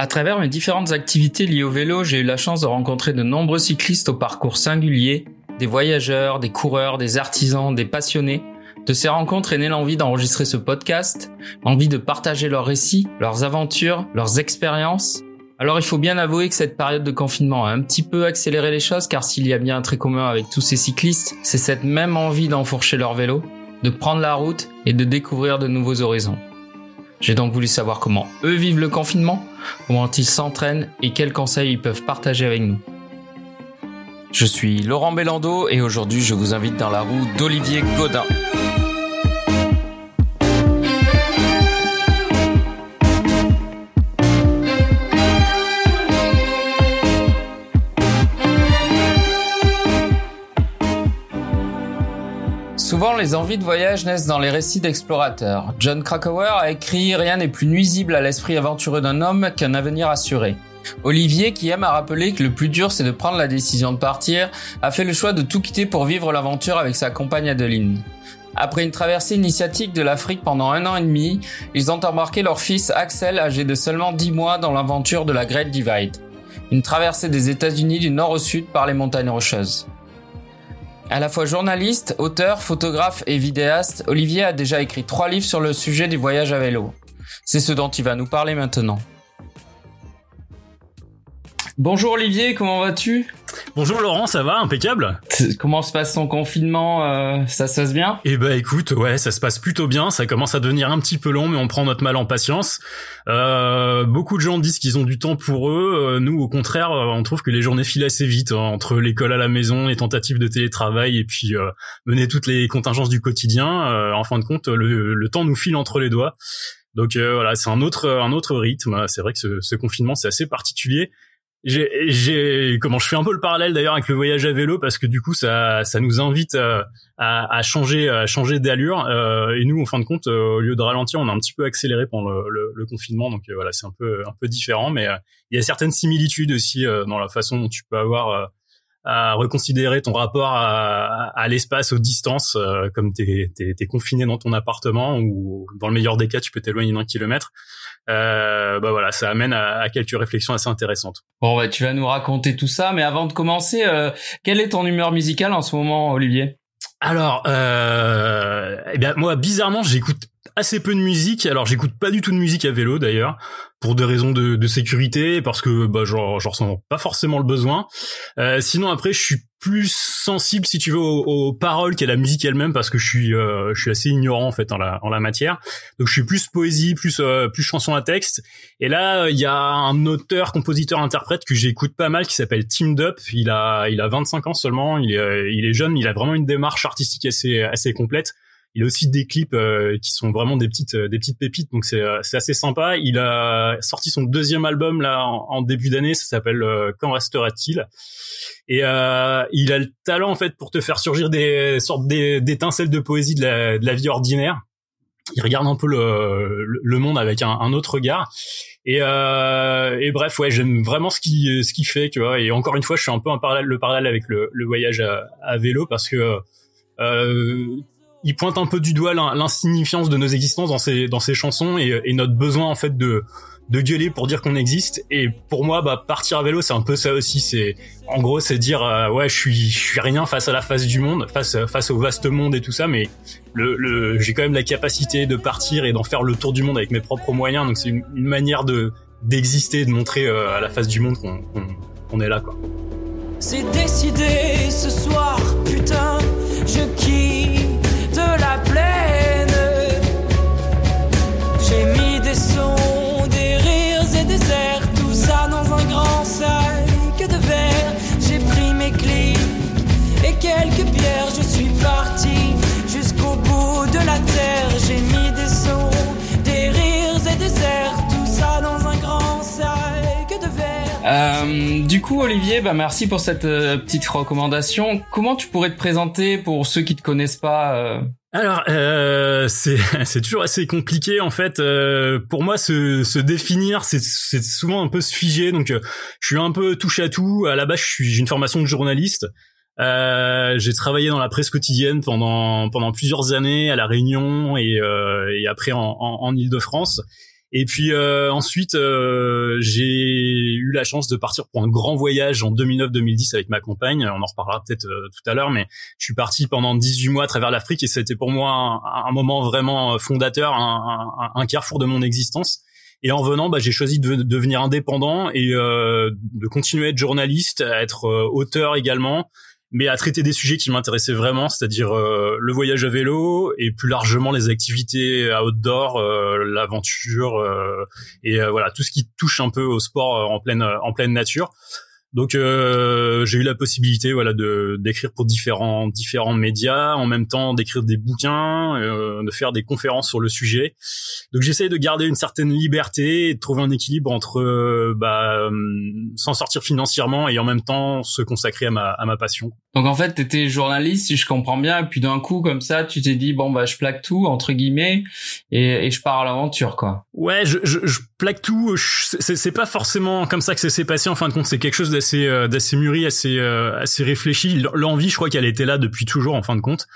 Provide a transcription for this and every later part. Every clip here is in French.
À travers mes différentes activités liées au vélo, j'ai eu la chance de rencontrer de nombreux cyclistes au parcours singulier, des voyageurs, des coureurs, des artisans, des passionnés. De ces rencontres est née l'envie d'enregistrer ce podcast, l'envie de partager leurs récits, leurs aventures, leurs expériences. Alors il faut bien avouer que cette période de confinement a un petit peu accéléré les choses car s'il y a bien un trait commun avec tous ces cyclistes, c'est cette même envie d'enfourcher leur vélo, de prendre la route et de découvrir de nouveaux horizons. J'ai donc voulu savoir comment eux vivent le confinement, comment ils s'entraînent et quels conseils ils peuvent partager avec nous. Je suis Laurent Bellando et aujourd'hui je vous invite dans la roue d'Olivier Godin. Souvent, les envies de voyage naissent dans les récits d'explorateurs. John Krakauer a écrit Rien n'est plus nuisible à l'esprit aventureux d'un homme qu'un avenir assuré. Olivier, qui aime à rappeler que le plus dur c'est de prendre la décision de partir, a fait le choix de tout quitter pour vivre l'aventure avec sa compagne Adeline. Après une traversée initiatique de l'Afrique pendant un an et demi, ils ont embarqué leur fils Axel, âgé de seulement 10 mois, dans l'aventure de la Great Divide. Une traversée des États-Unis du nord au sud par les montagnes rocheuses. À la fois journaliste, auteur, photographe et vidéaste, Olivier a déjà écrit trois livres sur le sujet du voyage à vélo. C'est ce dont il va nous parler maintenant. Bonjour Olivier, comment vas-tu? Bonjour Laurent, ça va Impeccable? Comment se passe ton confinement? Euh, Ça se passe bien? Eh ben écoute, ouais, ça se passe plutôt bien. Ça commence à devenir un petit peu long, mais on prend notre mal en patience. Euh, beaucoup de gens disent qu'ils ont du temps pour eux. Euh, nous, au contraire, on trouve que les journées filent assez vite hein, entre l'école à la maison, les tentatives de télétravail et puis mener toutes les contingences du quotidien. en fin de compte, le, temps nous file entre les doigts. Donc voilà, c'est un autre un autre rythme. C'est vrai que ce, ce confinement c'est assez particulier j'ai comment je fais un peu le parallèle d'ailleurs avec le voyage à vélo parce que du coup ça ça nous invite à, à, changer à changer d'allure. Euh, et nous en fin de compte euh, au lieu de ralentir on a un petit peu accéléré pendant le, le, confinement. Donc euh, voilà c'est un peu un peu différent. Mais il y a certaines similitudes aussi dans la façon dont tu peux avoir à reconsidérer ton rapport à, à l'espace, aux distances, comme t'es es, confiné dans ton appartement ou dans le meilleur des cas, tu peux t'éloigner d'un kilomètre euh, bah voilà, ça amène à, quelques réflexions assez intéressantes. Bon, bah, tu vas nous raconter tout ça, mais avant de commencer, euh, quelle est ton humeur musicale en ce moment, Olivier? Alors, euh, eh bien moi, bizarrement, j'écoute assez peu de musique. Alors, j'écoute pas du tout de musique à vélo d'ailleurs pour des raisons de, de sécurité, parce que bah, j'en ressens pas forcément le besoin. Euh, sinon après, je suis plus sensible, si tu veux, aux, paroles qu'à la musique elle-même, parce que je suis, euh, je suis assez ignorant en fait en la, en la matière. Donc je suis plus poésie, plus, euh, plus chanson à texte. Et là, il y a un auteur, compositeur, interprète que j'écoute pas mal, qui s'appelle Tim Dup. Il a, il a 25 ans seulement. Il est, il est jeune. Il a vraiment une démarche artistique assez, assez complète. Il a aussi des clips euh, qui sont vraiment des petites euh, des petites pépites, donc c'est euh, c'est assez sympa. Il a sorti son deuxième album là en, début d'année, ça s'appelle Quand restera-t-il? Et il a le talent en fait pour te faire surgir des sortes d'étincelles de poésie de la, de la vie ordinaire. Il regarde un peu le, le monde avec un, un autre regard. Et, euh, et bref, ouais, j'aime vraiment ce qui ce qu'il fait, tu vois. Et encore une fois, je suis un peu un parallèle, le parallèle avec le, le voyage à, à, vélo parce que euh, il pointe un peu du doigt l'insignifiance de nos existences dans ses dans ses chansons et, et notre besoin en fait de de gueuler pour dire qu'on existe. Et pour moi bah partir à vélo c'est un peu ça aussi. C'est en gros c'est dire euh, ouais je suis je suis rien face à la face du monde face face au vaste monde et tout ça. Mais le, le j'ai quand même la capacité de partir et d'en faire le tour du monde avec mes propres moyens. Donc c'est une, une, manière de d'exister de montrer euh, à la face du monde qu'on qu'on est là quoi. C'est décidé ce soir putain je quitte des sons, des rires et des airs, tout ça dans un grand sac de verre. J'ai pris mes clics et quelques pierres, je suis parti jusqu'au bout de la terre. J'ai mis des sons, des rires et des airs, tout ça dans un grand sac de verre. Euh, du coup, Olivier, bah merci pour cette euh, petite recommandation. Comment tu pourrais te présenter pour ceux qui te connaissent pas euh alors, euh, c'est toujours assez compliqué en fait. Euh, pour moi, se, se définir, c'est souvent un peu se figer. Donc, euh, je suis un peu touche à tout. À la base, j'ai une formation de journaliste. Euh, j'ai travaillé dans la presse quotidienne pendant pendant plusieurs années à la Réunion et, et après en, en, en Île-de-France. Et puis euh, ensuite, euh, j'ai eu la chance de partir pour un grand voyage en 2009-2010 avec ma compagne. On en reparlera peut-être euh, tout à l'heure, mais je suis parti pendant 18 mois à travers l'Afrique et c'était pour moi un, moment vraiment fondateur, un, carrefour de mon existence. Et en venant, bah, j'ai choisi de, devenir indépendant et de continuer à être journaliste, à être auteur également mais à traiter des sujets qui m'intéressaient vraiment, c'est-à-dire euh, le voyage à vélo et plus largement les activités outdoor, euh, l'aventure euh, et voilà tout ce qui touche un peu au sport en pleine en pleine nature. Donc euh, j'ai eu la possibilité voilà de d'écrire pour différents différents médias, en même temps d'écrire des bouquins, euh, de faire des conférences sur le sujet. Donc j'essaye de garder une certaine liberté et de trouver un équilibre entre euh, bah, s'en sortir financièrement et en même temps se consacrer à ma à ma passion. Donc en fait, tu étais journaliste, si je comprends bien, et puis d'un coup comme ça, tu t'es dit bon bah je plaque tout entre guillemets et, et je pars à l'aventure quoi. Ouais, je, je, je plaque tout. C'est pas forcément comme ça que ça s'est passé. En fin de compte, c'est quelque chose d'assez euh, d'assez mûri, assez euh, assez réfléchi. L'envie, je crois qu'elle était là depuis toujours en fin de compte.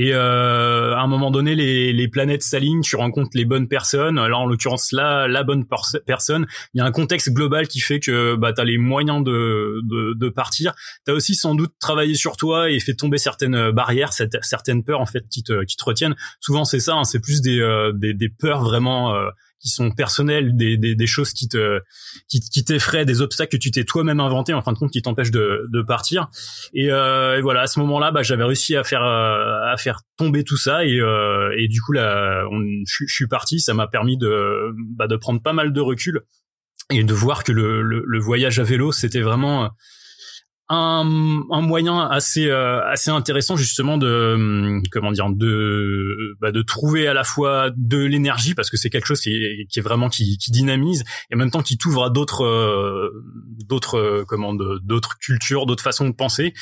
Et euh, à un moment donné, les, les planètes s'alignent, tu rencontres les bonnes personnes. Là, en l'occurrence, là, la bonne personne. Il y a un contexte global qui fait que bah, tu as les moyens de, de, de partir. Tu as aussi sans doute travaillé sur toi et fait tomber certaines barrières, certaines peurs en fait qui te, qui te retiennent. Souvent, c'est ça, hein, c'est plus des, euh, des, des, peurs vraiment qui sont personnels, des, des, des choses qui te qui, qui t'effraient, des obstacles que tu t'es toi-même inventé en fin de compte qui t'empêchent de, de partir. Et, euh, et, voilà, à ce moment-là, bah, j'avais réussi à faire euh, à faire tomber tout ça et, euh, et du coup là, je, suis parti. Ça m'a permis de bah, de prendre pas mal de recul et de voir que le, le, le voyage à vélo, c'était vraiment un, un moyen assez euh, assez intéressant justement de hum, comment dire de bah, de trouver à la fois de l'énergie parce que c'est quelque chose qui est, vraiment qui, qui dynamise et en même temps qui t'ouvre à d'autres euh, d'autres euh, comment d'autres cultures d'autres façons de penser.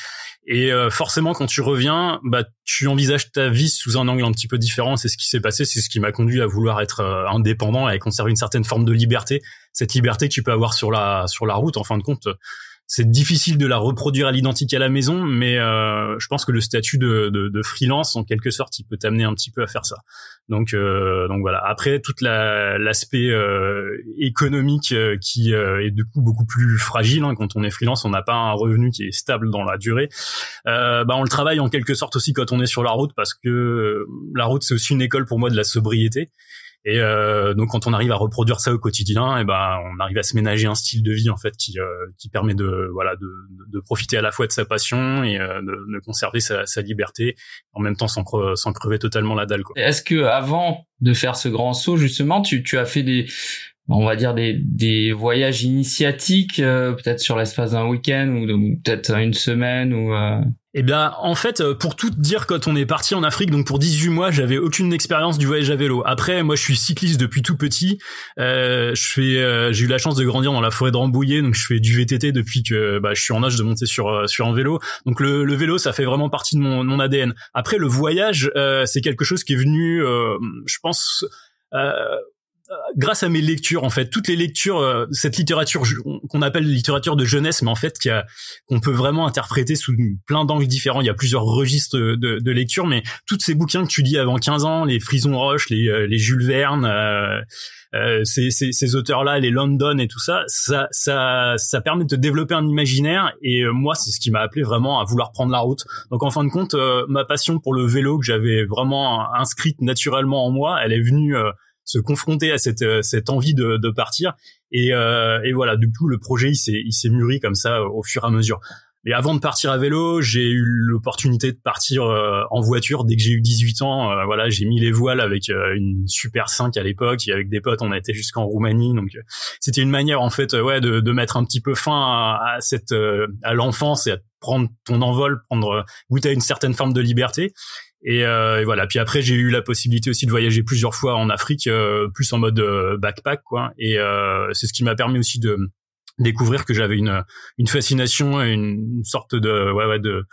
Et forcément quand tu reviens bah tu envisages ta vie sous un angle un petit peu différent. C'est ce qui s'est passé c'est ce qui m'a conduit à vouloir être indépendant et conserver une certaine forme de liberté. Cette liberté que tu peux avoir sur la sur la route en fin de compte c'est difficile de la reproduire à l'identique à la maison, mais euh, je pense que le statut de, de, de, freelance, en quelque sorte, il peut t'amener un petit peu à faire ça. Donc, euh, donc voilà. Après, toute l'aspect euh, économique euh, qui euh, est du coup beaucoup plus fragile hein, quand on est freelance, on n'a pas un revenu qui est stable dans la durée. bah, on le travaille en quelque sorte aussi quand on est sur la route, parce que la route c'est aussi une école pour moi de la sobriété. Et euh, donc quand on arrive à reproduire ça au quotidien, et eh ben on arrive à se ménager un style de vie en fait qui euh, qui permet de voilà de, profiter à la fois de sa passion et euh, de, conserver sa, sa, liberté en même temps sans, sans crever totalement la dalle. Est-ce que avant de faire ce grand saut justement, tu tu as fait des on va dire des, des voyages initiatiques, euh, peut-être sur l'espace d'un week-end ou, peut-être une semaine ou. Euh... Eh bien, en fait, euh, pour tout dire, quand on est parti en Afrique, donc pour 18 mois, j'avais aucune expérience du voyage à vélo. Après, moi, je suis cycliste depuis tout petit. Je fais, j'ai eu la chance de grandir dans la forêt de Rambouillet, donc je fais du VTT depuis que bah, je suis en âge de monter sur sur un vélo. Donc le, le vélo, ça fait vraiment partie de mon, mon ADN. Après, le voyage, c'est quelque chose qui est venu, je pense. Grâce à mes lectures en fait toutes les lectures euh, cette littérature qu'on appelle littérature de jeunesse mais en fait qu'on peut vraiment interpréter sous plein d'angles différents. Il y a plusieurs registres de, de, lecture mais tous ces bouquins que tu dis avant 15 ans les Frison Roche les, euh, les Jules Verne euh, euh, ces, ces, ces auteurs là les London et tout ça ça ça ça permet de développer un imaginaire. Et moi c'est ce qui m'a appelé vraiment à vouloir prendre la route. Donc en fin de compte ma passion pour le vélo que j'avais vraiment inscrite naturellement en moi elle est venue se confronter à cette euh, cette envie de, de partir et, euh, et voilà du coup le projet il s'est il s'est mûri comme ça au fur et à mesure mais avant de partir à vélo, j'ai eu l'opportunité de partir euh, en voiture dès que j'ai eu 18 ans. Euh, voilà, j'ai mis les voiles avec une Super 5 à l'époque et avec des potes, on a été jusqu'en Roumanie. Donc c'était une manière en fait ouais de, de mettre un petit peu fin à, à cette à l'enfance et à prendre ton envol, prendre goûter à une certaine forme de liberté. Euh, et, voilà. Puis après, j'ai eu la possibilité aussi de voyager plusieurs fois en Afrique, euh, plus en mode euh, backpack, quoi. Et c'est ce qui m'a permis aussi de découvrir que j'avais une une fascination et une sorte de ouais, ouais de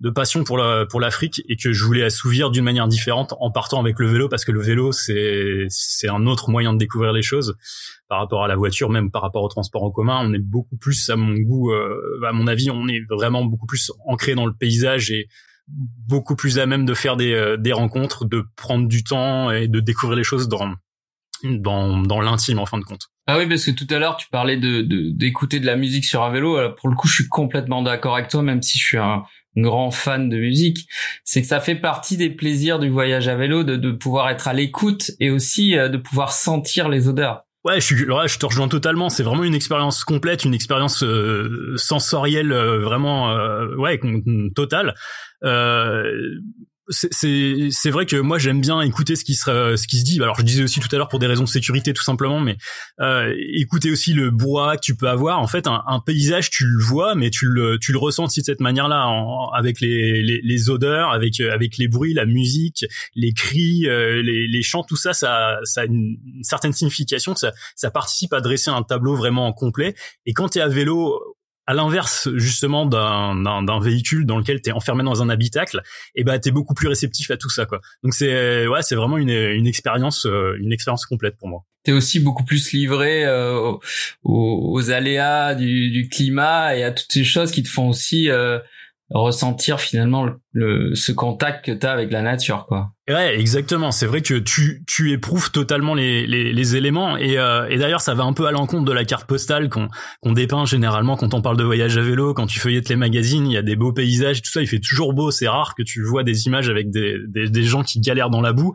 de passion pour la pour l'Afrique et que je voulais assouvir d'une manière différente en partant avec le vélo parce que le vélo c'est c'est un autre moyen de découvrir les choses par rapport à la voiture même par rapport au transport en commun on est beaucoup plus à mon goût à mon avis on est vraiment beaucoup plus ancré dans le paysage et beaucoup plus à même de faire des, euh, des rencontres, de prendre du temps et de découvrir les choses dans dans, dans l'intime en fin de compte. Ah oui, parce que tout à l'heure tu parlais de d'écouter de, la musique sur un vélo. Alors, pour le coup, je suis complètement d'accord avec toi, même si je suis un grand fan de musique. C'est que ça fait partie des plaisirs du voyage à vélo, de, de pouvoir être à l'écoute et aussi euh, de pouvoir sentir les odeurs. Ouais, je, suis, je te rejoins totalement. C'est vraiment une expérience complète, une expérience euh, sensorielle euh, vraiment, ouais, totale. Euh, c'est vrai que moi j'aime bien écouter ce qui se ce qui se dit. Alors je disais aussi tout à l'heure pour des raisons de sécurité tout simplement, mais euh, écouter aussi le bois que tu peux avoir. En fait, un, un, paysage tu le vois, mais tu le tu le ressens aussi de cette manière-là, avec les, les, les odeurs, avec avec les bruits, la musique, les cris, euh, les, les chants, tout ça, ça ça a une, certaine signification. Ça ça participe à dresser un tableau vraiment complet. Et quand tu es à vélo à l'inverse justement d'un, véhicule dans lequel tu es enfermé dans un habitacle, et eh ben tu es beaucoup plus réceptif à tout ça quoi. Donc c'est ouais, c'est vraiment une une expérience euh, une expérience complète pour moi. Tu es aussi beaucoup plus livré euh, aux, aléas du, du, climat et à toutes ces choses qui te font aussi euh, ressentir finalement le, ce contact que tu as avec la nature quoi. Ouais, exactement. C'est vrai que tu, tu éprouves totalement les, les, les éléments. Et, euh, et d'ailleurs, ça va un peu à l'encontre de la carte postale qu'on qu'on dépeint généralement quand on parle de voyage à vélo. Quand tu feuillettes les magazines, il y a des beaux paysages, tout ça. Il fait toujours beau. C'est rare que tu vois des images avec des, des, des gens qui galèrent dans la boue.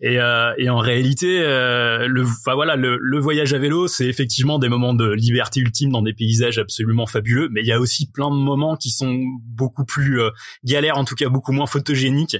Et, euh, et en réalité, euh, le, enfin voilà, le, le voyage à vélo, c'est effectivement des moments de liberté ultime dans des paysages absolument fabuleux. Mais il y a aussi plein de moments qui sont beaucoup plus euh, galères, tout cas beaucoup moins photogéniques.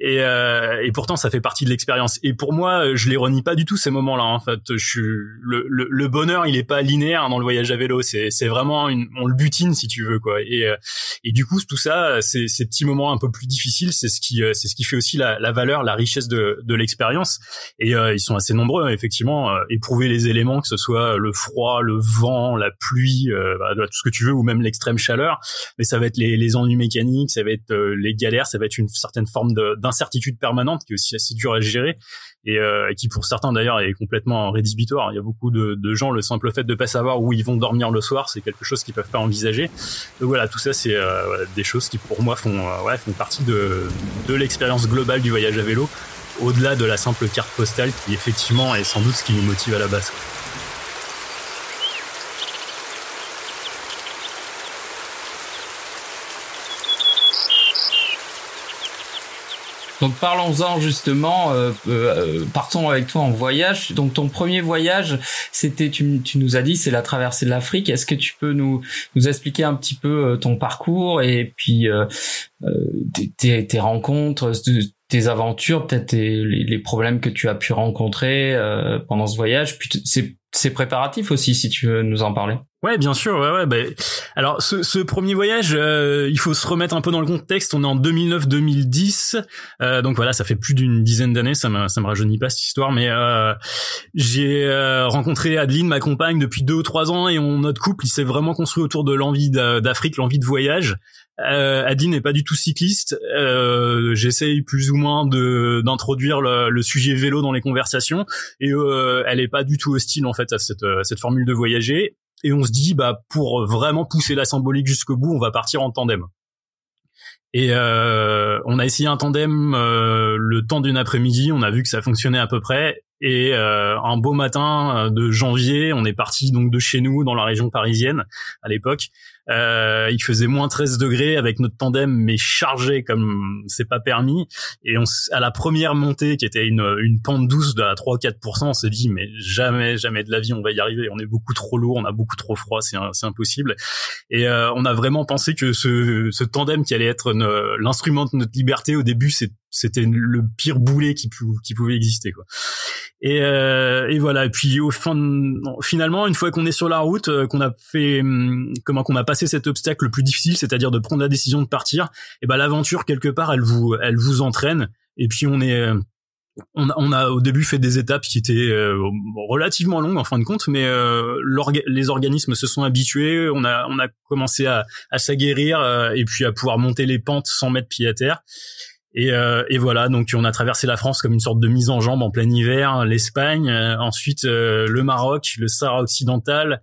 Et, euh, et pourtant, ça fait partie de l'expérience. Et pour moi, je les renie pas du tout ces moments-là. En fait, je suis le, le, le, bonheur, il est pas linéaire dans le voyage à vélo. C'est c'est vraiment une, on le butine si tu veux quoi. Et euh, et du coup, tout ça, ces, ces petits moments un peu plus difficiles, c'est ce qui c'est ce qui fait aussi la, la valeur, la richesse de, de l'expérience. Et euh, ils sont assez nombreux, effectivement. Euh, éprouver les éléments, que ce soit le froid, le vent, la pluie, bah, tout ce que tu veux, ou même l'extrême chaleur. Mais ça va être les, les ennuis mécaniques, ça va être les galères, ça va être une certaine forme de d'incertitude permanente qui est aussi assez dur à gérer et euh, qui pour certains d'ailleurs est complètement rédhibitoire. Il y a beaucoup de, de, gens, le simple fait de pas savoir où ils vont dormir le soir, c'est quelque chose qu'ils peuvent pas envisager. Donc voilà, tout ça c'est euh, des choses qui pour moi font euh, ouais, font partie de, de l'expérience globale du voyage à vélo, au-delà de la simple carte postale qui effectivement est sans doute ce qui nous motive à la base. Donc parlons-en justement, euh, euh, partons avec toi en voyage. Donc ton premier voyage, c'était, tu, nous as dit, c'est la traversée de l'Afrique. Est-ce que tu peux nous, expliquer un petit peu euh, ton parcours et puis euh, tes, tes, rencontres, tes aventures, peut-être les, les, problèmes que tu as pu rencontrer pendant ce voyage, c'est préparatif aussi, si tu veux nous en parler. Ouais, bien sûr. Ouais, ouais. Bah, alors, ce, ce premier voyage, euh, il faut se remettre un peu dans le contexte. On est en 2009-2010, euh, donc voilà, ça fait plus d'une dizaine d'années. Ça me ça me rajeunit pas cette histoire, mais euh, j'ai euh, rencontré Adeline, ma compagne, depuis deux ou trois ans, et on, notre couple, il s'est vraiment construit autour de l'envie d'Afrique, l'envie de voyage. Euh, Adeline n'est pas du tout cycliste. Euh, J'essaye plus ou moins d'introduire le, le, sujet vélo dans les conversations et euh, elle est pas du tout hostile en fait à cette, à cette formule de voyager. Et on se dit bah pour vraiment pousser la symbolique jusqu'au bout, on va partir en tandem. Et euh, on a essayé un tandem euh, le temps d'une après-midi, on a vu que ça fonctionnait à peu près. Et euh, un beau matin de janvier, on est parti donc de chez nous dans la région parisienne à l'époque euh, il faisait moins 13 degrés avec notre tandem, mais chargé comme c'est pas permis. Et on, à la première montée, qui était une, une pente douce de 3-4%, on s'est dit mais jamais, jamais de la vie on va y arriver. On est beaucoup trop lourd, on a beaucoup trop froid, c'est impossible. Et euh, on a vraiment pensé que ce, ce tandem qui allait être l'instrument de notre liberté au début, c'était le pire boulet qui, pouvait exister quoi. Et, euh, et voilà. Et puis au fin, finalement, une fois qu'on est sur la route, euh, qu'on a fait, hum, comment qu'on a passé cet obstacle le plus difficile, c'est-à-dire de prendre la décision de partir, et ben l'aventure quelque part, elle vous, elle vous entraîne. Et puis on est, euh, on a, on a au début fait des étapes qui étaient euh, relativement longues en fin de compte, mais euh, les organismes se sont habitués. On a, on a commencé à, à s'aguerrir et puis à pouvoir monter les pentes sans mettre pied à terre. Et, euh, et, voilà, donc on a traversé la France comme une sorte de mise en jambe en plein hiver, l'Espagne, euh, ensuite euh, le Maroc, le Sahara occidental,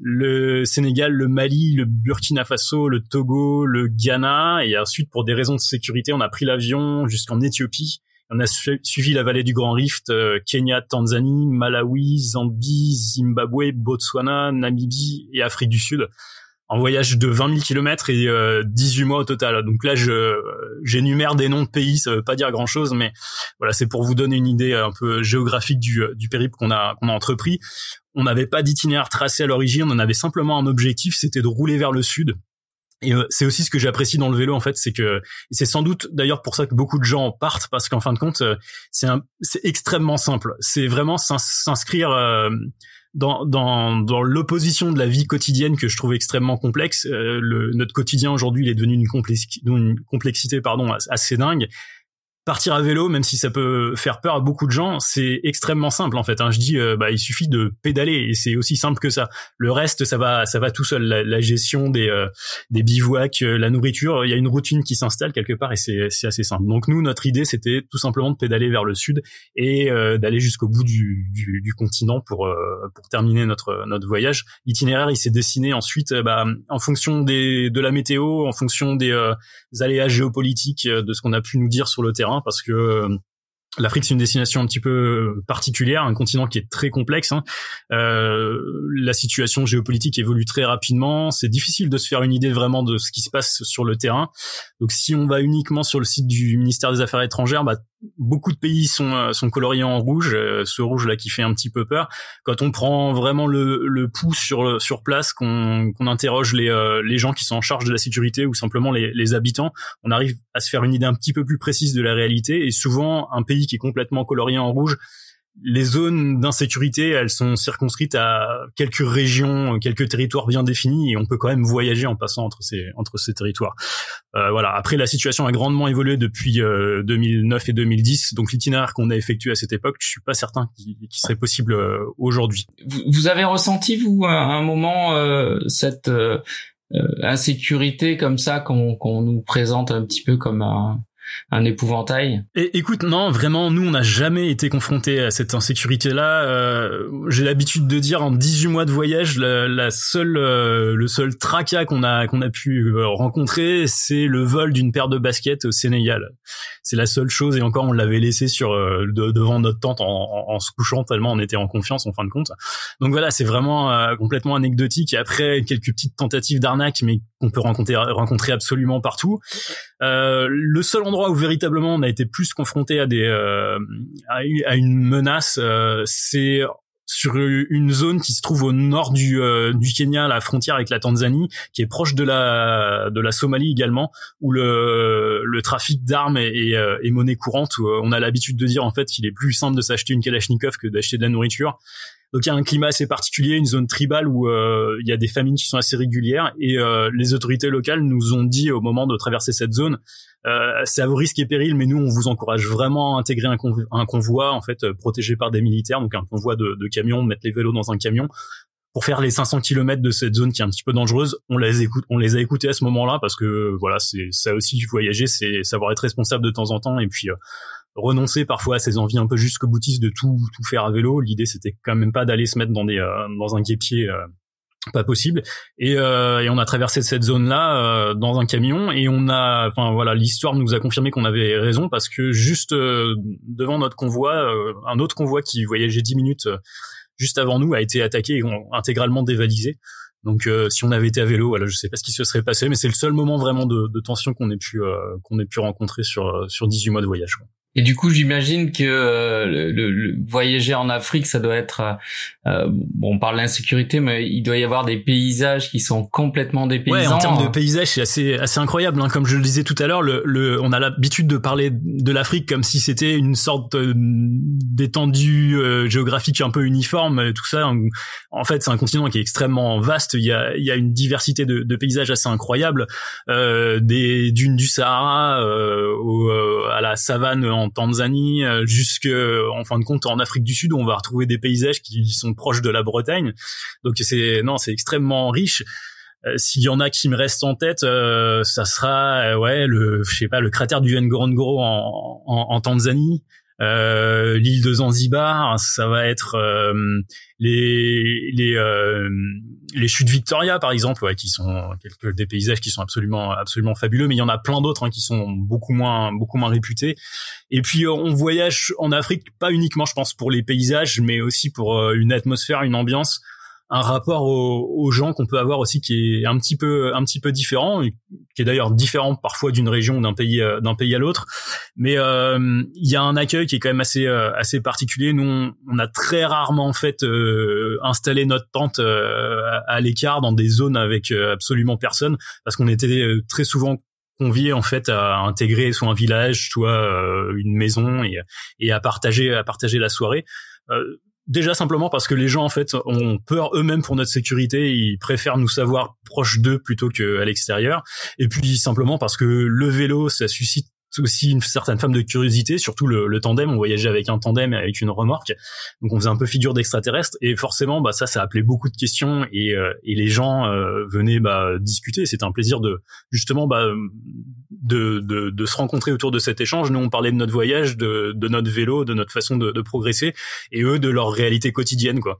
le Sénégal, le Mali, le Burkina Faso, le Togo, le Ghana, et ensuite pour des raisons de sécurité, on a pris l'avion jusqu'en Éthiopie. On a suivi la vallée du Grand Rift, Kenya, Tanzanie, Malawi, Zambie, Zimbabwe, Botswana, Namibie et Afrique du Sud en voyage de 20 000 kilomètres et 18 mois au total. Donc là, j'énumère des noms de pays, ça veut pas dire grand chose, mais voilà, c'est pour vous donner une idée un peu géographique du, du périple qu'on a qu'on a entrepris. On n'avait pas d'itinéraire tracé à l'origine, on avait simplement un objectif, c'était de rouler vers le sud. Et euh, c'est aussi ce que j'apprécie dans le vélo en fait, c'est que c'est sans doute d'ailleurs pour ça que beaucoup de gens partent parce qu'en fin de compte euh, c'est c'est extrêmement simple. C'est vraiment s'inscrire euh, dans dans dans l'opposition de la vie quotidienne que je trouve extrêmement complexe. le, notre quotidien aujourd'hui il est devenu une, une complexité pardon assez dingue partir à vélo, même si ça peut faire peur à beaucoup de gens, c'est extrêmement simple en fait. Hein. Je dis, euh, bah, il suffit de pédaler et c'est aussi simple que ça. Le reste, ça va, ça va tout seul. La, gestion des euh, des bivouacs, euh, la nourriture, il y a une routine qui s'installe quelque part et c'est c'est assez simple. Donc nous, notre idée, c'était tout simplement de pédaler vers le sud et d'aller jusqu'au bout du, du, du, continent pour pour terminer notre notre voyage. L'itinéraire, il s'est dessiné ensuite, bah, en fonction des de la météo, en fonction des aléas géopolitiques, de ce qu'on a pu nous dire sur le terrain parce que euh, L'Afrique, c'est une destination un petit peu particulière, un continent qui est très complexe. Hein. Euh, la situation géopolitique évolue très rapidement. C'est difficile de se faire une idée vraiment de ce qui se passe sur le terrain. Donc, si on va uniquement sur le site du ministère des Affaires étrangères, bah, beaucoup de pays sont, euh, sont coloriés en rouge, euh, ce rouge là qui fait un petit peu peur. Quand on prend vraiment le, le pouls sur sur place, qu'on qu'on interroge les euh, les gens qui sont en charge de la sécurité ou simplement les, les habitants, on arrive à se faire une idée un petit peu plus précise de la réalité. Et souvent, un pays qui est complètement colorié en rouge, les zones d'insécurité, elles sont circonscrites à quelques régions, quelques territoires bien définis, et on peut quand même voyager en passant entre ces entre ces territoires. Euh, voilà. Après, la situation a grandement évolué depuis 2009 euh, et 2010, donc l'itinéraire qu'on a effectué à cette époque, je suis pas certain qu'il serait possible euh, aujourd'hui. Vous, avez ressenti vous à un moment cette insécurité comme ça qu'on qu'on nous présente un petit peu comme un un épouvantail Et écoute, non, vraiment, nous, on n'a jamais été confrontés à cette insécurité-là. Euh, J'ai l'habitude de dire, en 18 mois de voyage, la, la seule, euh, le seul tracas qu'on a qu'on a pu euh, rencontrer, c'est le vol d'une paire de baskets au Sénégal. C'est la seule chose, et encore, on l'avait laissé sur devant notre tente en, se couchant tellement on était en confiance en fin de compte. Donc voilà, c'est vraiment complètement anecdotique. Après, quelques petites tentatives d'arnaque, mais qu'on peut rencontrer, rencontrer absolument partout. le seul endroit où véritablement on a été plus confronté à des euh, à, une menace, euh, c'est sur une zone qui se trouve au nord du, euh, du Kenya, la frontière avec la Tanzanie, qui est proche de la de la Somalie également, où le, le trafic d'armes est, est, monnaie courante. Où on a l'habitude de dire en fait qu'il est plus simple de s'acheter une Kalachnikov que d'acheter de la nourriture. Donc il y a un climat assez particulier, une zone tribale où il y a des famines qui sont assez régulières et les autorités locales nous ont dit au moment de traverser cette zone euh, c'est à vos risques et périls, mais nous, on vous encourage vraiment à intégrer un, convoi, en fait, euh, protégé par des militaires, donc un convoi de, camions, mettre les vélos dans un camion pour faire les 500 km de cette zone qui est un petit peu dangereuse. On les écoute, on les a écoutés à ce moment-là parce que voilà, c'est ça aussi voyager, c'est savoir être responsable de temps en temps et puis euh, renoncer parfois à ses envies un peu jusqu'au boutiste de tout tout faire à vélo. L'idée c'était quand même pas d'aller se mettre dans des dans un guépier pas possible. Et, euh, et, on a traversé cette zone là euh, dans un camion et on a enfin voilà l'histoire nous a confirmé qu'on avait raison parce que juste euh, devant notre convoi euh, un autre convoi qui voyageait 10 minutes juste avant nous a été attaqué et intégralement dévalisé. Donc si on avait été à vélo voilà je sais pas ce qui se serait passé mais c'est le seul moment vraiment de, de tension qu'on ait pu qu'on ait pu rencontrer sur sur 18 mois de voyage et du coup, j'imagine que euh, le, le, voyager en Afrique, ça doit être euh, euh, bon, on parle d'insécurité, mais il doit y avoir des paysages qui sont complétement dépaysants. Ouais, en termes de paysages, c'est assez assez incroyable. Hein. Comme je le disais tout à l'heure, le, le, on a l'habitude de parler de l'Afrique comme si c'était une sorte d'étendue géographique un peu uniforme, tout ça. En fait, c'est un continent qui est extrêmement vaste. Il y a il y a une diversité de, de paysages assez incroyable, des dunes du Sahara au, à la savane en Tanzanie, euh, jusque en fin de compte en Afrique du Sud où on va retrouver des paysages qui sont proches de la Bretagne. Donc c'est non, c'est extrêmement riche. Euh, s'il y en a qui me restent en tête, euh, ça sera ouais le je sais pas le cratère du Ngorongoro en, en, en Tanzanie. Euh, l'île de Zanzibar, ça va être euh, les les euh, les chutes Victoria par exemple, ouais, qui sont quelques des paysages qui sont absolument absolument fabuleux, mais il y en a plein d'autres hein, qui sont beaucoup moins beaucoup moins réputés. Et puis on voyage en Afrique pas uniquement, je pense, pour les paysages, mais aussi pour une atmosphère, une ambiance un rapport aux, gens qu'on peut avoir aussi qui est un petit peu un petit peu différent, qui est d'ailleurs différent parfois d'une région d'un pays euh, d'un pays à l'autre. Mais euh, il y a un accueil qui est quand même assez euh, assez particulier. Nous, on, a très rarement en fait installé notre tente à, l'écart dans des zones avec absolument personne, parce qu'on était très souvent conviés en fait à intégrer soit un village, soit une maison et à partager à partager la soirée. Déjà simplement parce que les gens en fait ont peur eux-mêmes pour notre sécurité, ils préfèrent nous savoir proches d'eux plutôt qu'à l'extérieur. Et puis simplement parce que le vélo, ça suscite aussi une certaine forme de curiosité, surtout le, le, tandem. On voyageait avec un tandem et avec une remorque, donc on faisait un peu figure d'extraterrestre. Et forcément, bah ça, ça appelait beaucoup de questions et, euh, et les gens euh, venaient bah, discuter. C'était un plaisir de justement bah, de, de, de, se rencontrer autour de cet échange. Nous, on parlait de notre voyage, de, de notre vélo, de notre façon de, de progresser, et eux de leur réalité quotidienne, quoi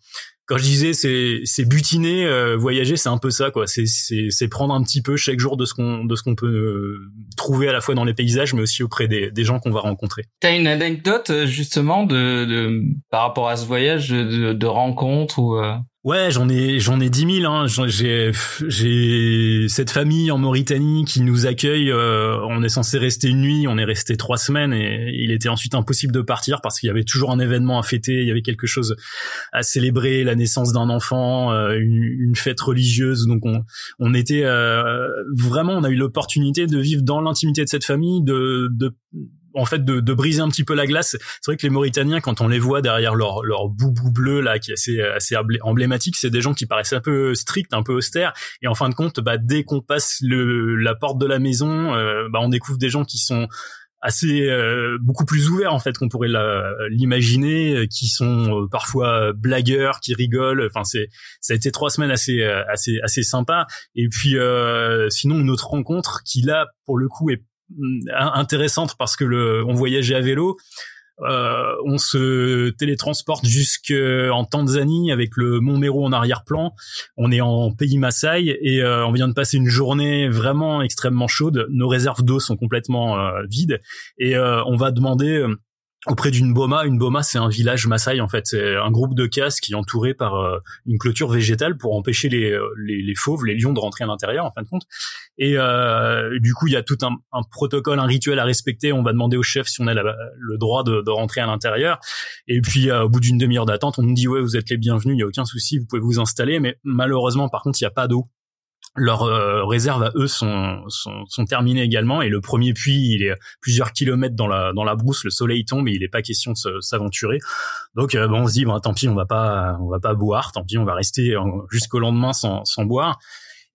quand je disais c'est c'est butiner euh, voyager c'est un peu ça quoi. C'est c'est prendre un petit peu chaque jour de ce qu'on de ce qu'on peut euh, trouver à la fois dans les paysages mais aussi auprès des des gens qu'on va rencontrer. T'as une anecdote euh, justement de, de par rapport à ce voyage de, de rencontre ou Ouais, j'en ai j'en ai dix mille. Hein. J'ai j'ai cette famille en Mauritanie qui nous accueille. Euh, on est censé rester une nuit, on est resté trois semaines et il était ensuite impossible de partir parce qu'il y avait toujours un événement à fêter. Il y avait quelque chose à célébrer, la naissance d'un enfant, euh, une, fête religieuse. Donc on on était euh, vraiment, on a eu l'opportunité de vivre dans l'intimité de cette famille, de de en fait de, de, briser un petit peu la glace. C'est vrai que les Mauritaniens, quand on les voit derrière leur, leur boubou bleu là, qui est assez, assez emblématique, c'est des gens qui paraissent un peu stricts, un peu austères. Et en fin de compte, bah, dès qu'on passe le, la porte de la maison, euh, bah, on découvre des gens qui sont assez euh, beaucoup plus ouverts en fait qu'on pourrait l'imaginer qui sont euh, parfois blagueurs qui rigolent enfin c'est ça a été trois semaines assez assez assez sympa et puis sinon une autre rencontre qui là pour le coup est intéressante parce que le, on voyageait à vélo. Euh, on se télétransporte jusqu'en Tanzanie avec le Mont Meru en arrière-plan. On est en pays Maasai et euh, on vient de passer une journée vraiment extrêmement chaude. Nos réserves d'eau sont complètement euh, vides et on va demander auprès d'une boma. Une boma, c'est un village Maasai en fait. C'est un groupe de cases qui est entouré par euh, une clôture végétale pour empêcher les, euh, les, les, fauves, les lions de rentrer à l'intérieur en fin de compte. Et euh, du coup, il y a tout un, protocole, un rituel à respecter. On va demander au chef si on a le droit de, rentrer à l'intérieur. Et puis, au bout d'une demi-heure d'attente, on nous dit ouais, vous êtes les bienvenus, il y a aucun souci, vous pouvez vous installer. Mais malheureusement, par contre, il n'y a pas d'eau leurs euh, réserves à eux sont, sont, sont, terminées également et le premier puits il est plusieurs kilomètres dans la dans la brousse le soleil tombe et il n'est pas question de s'aventurer donc euh, bon on se dit bon tant pis on va pas on va pas boire tant pis on va rester jusqu'au lendemain sans, sans boire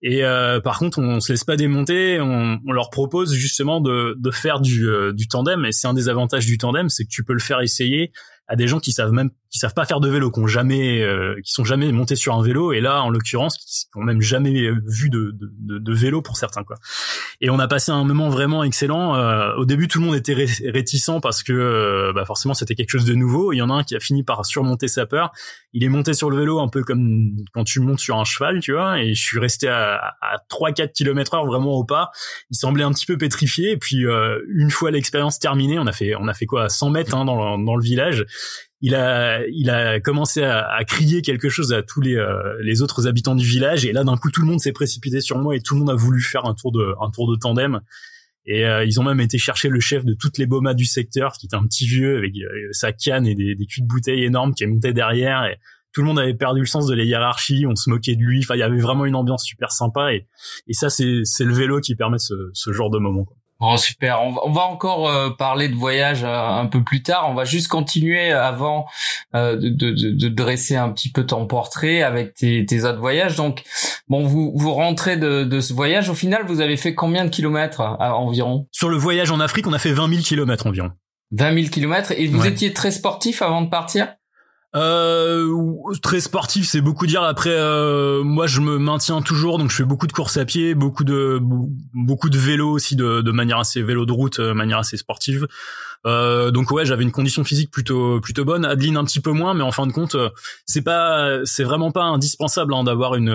et euh, par contre, on, se laisse pas démonter. On, on leur propose justement de, de faire du, du tandem. Et c'est un des avantages du tandem, c'est que tu peux le faire essayer à des gens qui savent même qui savent pas faire de vélo, qui ont jamais, euh, qui sont jamais montés sur un vélo, et là, en l'occurrence, qui, ont même jamais vu de, de, de, vélo pour certains, quoi. Et on a passé un moment vraiment excellent. Euh, au début, tout le monde était réticent parce que, euh, bah forcément, c'était quelque chose de nouveau. Il y en a un qui a fini par surmonter sa peur. Il est monté sur le vélo un peu comme quand tu montes sur un cheval, tu vois. Et je suis resté à, à 3-4 km heure vraiment au pas. Il semblait un petit peu pétrifié. Et puis, une fois l'expérience terminée, on a fait, on a fait quoi, 100 mètres hein, dans, dans le village il a il a commencé à, à, crier quelque chose à tous les euh, les autres habitants du village. Et là d'un coup tout le monde s'est précipité sur moi et tout le monde a voulu faire un tour de un tour de tandem. Et euh, ils ont même été chercher le chef de toutes les bomas du secteur qui était un petit vieux avec euh, sa canne et des, des culs de bouteille énormes qui montait derrière. Et tout le monde avait perdu le sens de la hiérarchie, on se moquait de lui, enfin il y avait vraiment une ambiance super sympa. Et, et ça c'est c'est le vélo qui permet ce, ce genre de moment. Quoi. Oh super, on va, encore euh, parler de voyage euh, un peu plus tard. On va juste continuer avant euh, de, de, de, dresser un petit peu ton portrait avec tes, tes autres voyages. Donc bon, vous vous rentrez de, de ce voyage. Au final, vous avez fait combien de kilomètres environ? Sur le voyage en Afrique, on a fait 20 000 kilomètres environ. 20 000 kilomètres. Et vous étiez très sportif avant de partir? Euh, très sportif, c'est beaucoup dire. Après, euh, moi, je me maintiens toujours, donc je fais beaucoup de courses à pied, beaucoup de beaucoup de vélo aussi, de, de manière assez vélo de route, de euh, manière assez sportive. Euh, donc ouais, j'avais une condition physique plutôt plutôt bonne. Adeline un petit peu moins, mais en fin de compte, euh, c'est pas c'est vraiment pas indispensable hein, d'avoir une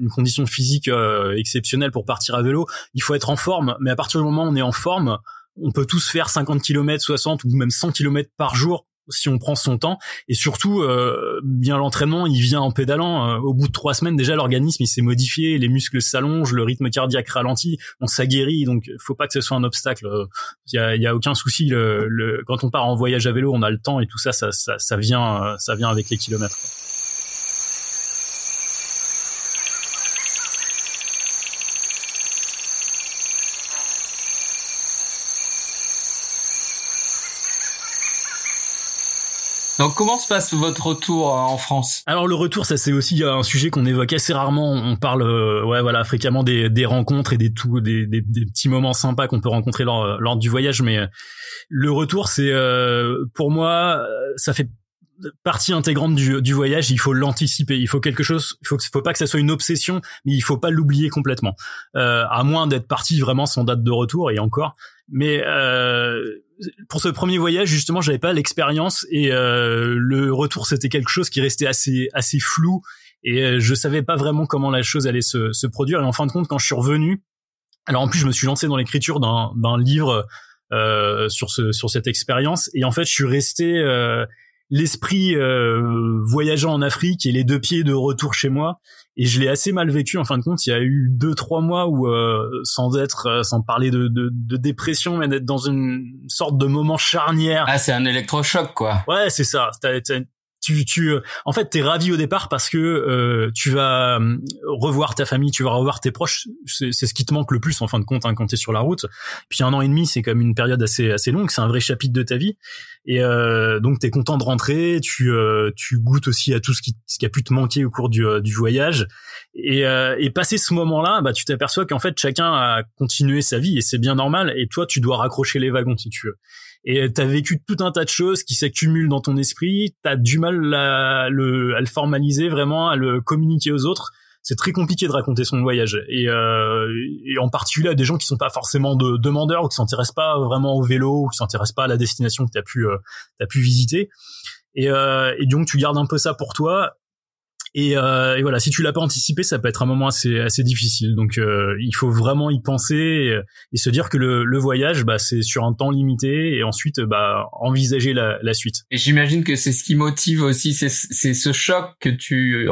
une condition physique exceptionnelle pour partir à vélo. Il faut être en forme, mais à partir du moment où on est en forme, on peut tous faire 50 km, 60 ou même 100 km par jour si on prend son temps. Et surtout euh, bien l'entraînement il vient en pédalant. Euh, au bout de trois semaines déjà l'organisme il s'est modifié les muscles s'allongent le rythme cardiaque ralentit on s'aguerrit. Donc faut pas que ce soit un obstacle. Il y a, y a, aucun souci. Le, quand on part en voyage à vélo on a le temps et tout ça ça, ça, ça vient ça vient avec les kilomètres Donc comment se passe votre retour euh, en France? Alors le retour, ça c'est aussi un sujet qu'on évoque assez rarement. On parle, euh, ouais voilà, fréquemment des, des rencontres et des tout, des, des, petits moments sympas qu'on peut rencontrer lors, lors du voyage. Mais euh, le retour, c'est pour moi, ça fait partie intégrante du, du voyage. Il faut l'anticiper. Il faut quelque chose. Il faut, faut pas que ça soit une obsession, mais il faut pas l'oublier complètement. à moins d'être parti vraiment sans date de retour et encore. Mais euh, pour ce premier voyage, justement, j'avais pas l'expérience et euh, le retour, c'était quelque chose qui restait assez assez flou et euh, je savais pas vraiment comment la chose allait se, se produire. Et en fin de compte, quand je suis revenu, alors en plus, je me suis lancé dans l'écriture d'un livre euh, sur ce sur cette expérience et en fait, je suis resté euh, l'esprit euh, voyageant en Afrique et les deux pieds de retour chez moi. Et je l'ai assez mal vécu en fin de compte. Il y a eu deux trois mois où, euh, sans être, euh, sans parler de, de, de dépression, mais d'être dans une sorte de moment charnière. Ah, c'est un électrochoc, quoi. Ouais, c'est ça tu, tu, euh, en fait, t'es ravi au départ parce que euh, tu vas euh, revoir ta famille, tu vas revoir tes proches. C'est ce qui te manque le plus en fin de compte hein, quand t'es sur la route. Puis un an et demi, c'est comme une période assez assez longue. C'est un vrai chapitre de ta vie. Et euh, donc t'es content de rentrer. Tu tu goûtes aussi à tout ce qui ce qui a pu te manquer au cours du du voyage. Et et passé ce moment-là, bah tu t'aperçois qu'en fait chacun a continué sa vie et c'est bien normal. Et toi, tu dois raccrocher les wagons si tu veux et t'as vécu tout un tas de choses qui s'accumulent dans ton esprit, t'as du mal à le, à le formaliser vraiment, à le communiquer aux autres. C'est très compliqué de raconter son voyage et, euh, et en particulier à des gens qui sont pas forcément de demandeurs ou qui s'intéressent pas vraiment au vélo ou qui s'intéressent pas à la destination que t'as pu euh, t'as pu visiter. Et, euh, et donc tu gardes un peu ça pour toi et, euh, et, voilà, si tu l'as pas anticipé, ça peut être un moment assez assez difficile. Donc euh, il faut vraiment y penser et, se dire que le, le voyage, bah, c'est sur un temps limité et ensuite bah envisager la, la suite. Et j'imagine que c'est ce qui motive aussi, c'est c'est ce choc que tu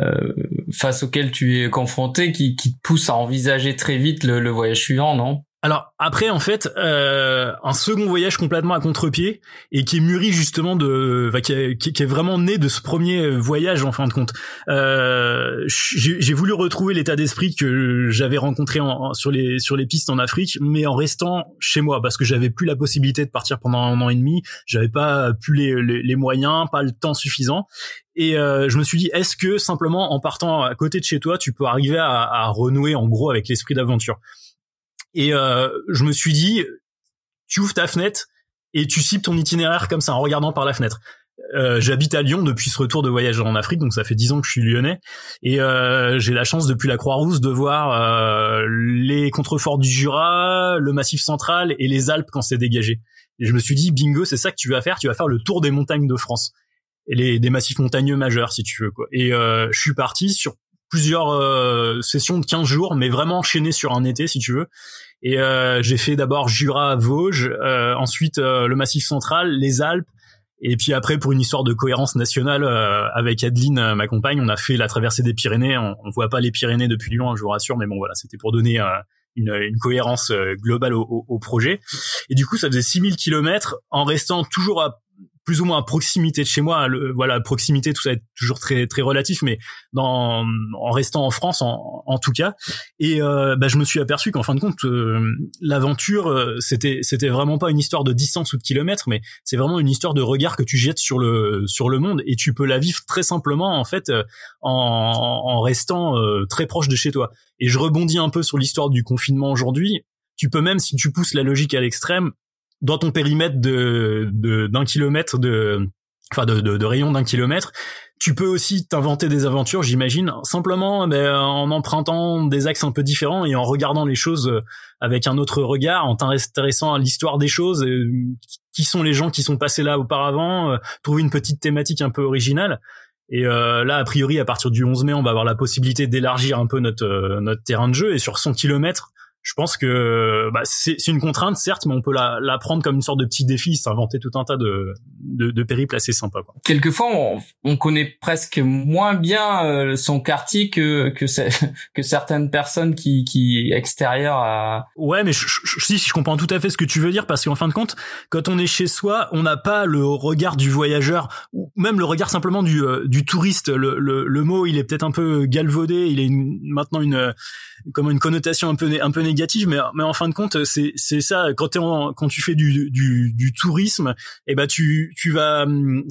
euh, face auquel tu es confronté qui, qui te pousse à envisager très vite le, le voyage suivant, non? Alors après en fait euh, un second voyage complètement à contre-pied et qui est mûri justement de qui, est, vraiment né de ce premier voyage en fin de compte. Euh, j'ai voulu retrouver l'état d'esprit que j'avais rencontré en, sur les sur les pistes en Afrique, mais en restant chez moi parce que j'avais plus la possibilité de partir pendant un an et demi, j'avais pas plus les, les, moyens, pas le temps suffisant. Et euh, je me suis dit, est-ce que simplement en partant à côté de chez toi, tu peux arriver à renouer en gros avec l'esprit d'aventure? Et euh, je me suis dit, tu ouvres ta fenêtre et tu cibles ton itinéraire comme ça en regardant par la fenêtre. Euh, j'habite à Lyon depuis ce retour de voyage en Afrique, donc ça fait dix ans que je suis lyonnais, et euh, j'ai la chance depuis la Croix-Rousse de voir euh, les contreforts du Jura, le Massif central et les Alpes quand c'est dégagé. Et je me suis dit, bingo, c'est ça que tu vas faire, tu vas faire le tour des montagnes de France, les, des massifs montagneux majeurs si tu veux quoi. Et euh, je suis parti sur plusieurs euh, sessions de 15 jours, mais vraiment enchaînées sur un été, si tu veux. Et euh, j'ai fait d'abord Jura, Vosges, euh, ensuite le Massif Central, les Alpes, et puis après, pour une histoire de cohérence nationale, avec Adeline, ma compagne, on a fait la traversée des Pyrénées. On, on voit pas les Pyrénées depuis loin, je vous rassure, mais bon voilà, c'était pour donner une, une, cohérence globale au, au, au, projet. Et du coup, ça faisait 6000 kilomètres en restant toujours à plus ou moins à proximité de chez moi. Le, voilà, proximité, tout ça est toujours très très relatif, mais dans en restant en France, en, en tout cas. Et euh, bah, je me suis aperçu qu'en fin de compte, euh, l'aventure, euh, c'était c'était vraiment pas une histoire de distance ou de kilomètres, mais c'est vraiment une histoire de regard que tu jettes sur le sur le monde et tu peux la vivre très simplement en fait en, en restant très proche de chez toi. Et je rebondis un peu sur l'histoire du confinement aujourd'hui. Tu peux même, si tu pousses la logique à l'extrême, dans ton périmètre de d'un kilomètre de enfin de, de, de rayon d'un kilomètre. Tu peux aussi t'inventer des aventures, j'imagine, simplement ben, en empruntant des axes un peu différents et en regardant les choses euh, avec un autre regard, en t'intéressant à l'histoire des choses, euh, qui sont les gens qui sont passés là auparavant, euh, trouver une petite thématique un peu originale. Et là, a priori, à partir du 11 mai, on va avoir la possibilité d'élargir un peu notre notre terrain de jeu. Et sur 100 kilomètres, je pense que bah, c'est une contrainte certes, mais on peut la, la, prendre comme une sorte de petit défi, s'inventer tout un tas de, de, de périples assez sympas. Quoi. Quelquefois, on, on connaît presque moins bien euh, son quartier que que, que certaines personnes qui qui extérieures à. Ouais, mais je, je, si je comprends tout à fait ce que tu veux dire parce qu'en fin de compte, quand on est chez soi, on n'a pas le regard du voyageur ou même le regard simplement du euh, du touriste. Le, le, le mot, il est peut-être un peu galvaudé, il est maintenant une comme une connotation un peu un peu négative, mais mais en fin de compte, c'est c'est ça. Quand es quand tu fais du du, du tourisme, eh ben tu tu vas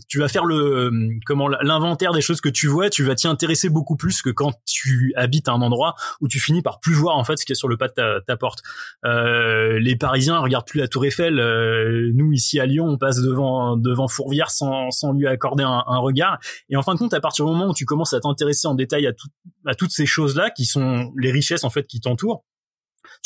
tu vas faire le comment l'inventaire des choses que tu vois, tu vas t'y intéresser beaucoup plus que quand tu habites à un endroit où tu finis par plus voir en fait ce qui est sur le pas de ta, porte. Euh, les Parisiens regardent plus la Tour Eiffel. Euh, nous ici à Lyon, on passe devant devant Fourvière sans sans lui accorder un, un regard. Et en fin de compte, à partir du moment où tu commences à t'intéresser en détail à tout à toutes ces choses là qui sont les richesses en fait qui t'entourent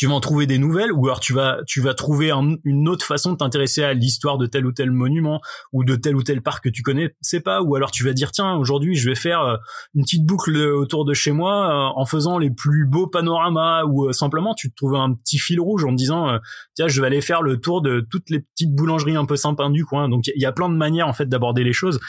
tu vas en trouver des nouvelles ou alors tu vas tu vas trouver une autre façon de t'intéresser à l'histoire de tel ou tel monument ou de tel ou tel parc que tu connais c'est pas ou alors tu vas dire tiens aujourd'hui je vais faire euh, une petite boucle autour de chez moi euh, en faisant les plus beaux panoramas ou euh, simplement tu te trouves un petit fil rouge en me disant tiens je vais aller faire le tour de toutes les petites boulangeries un peu sympas du coin. Donc il y a plein de manières en fait d'aborder les choses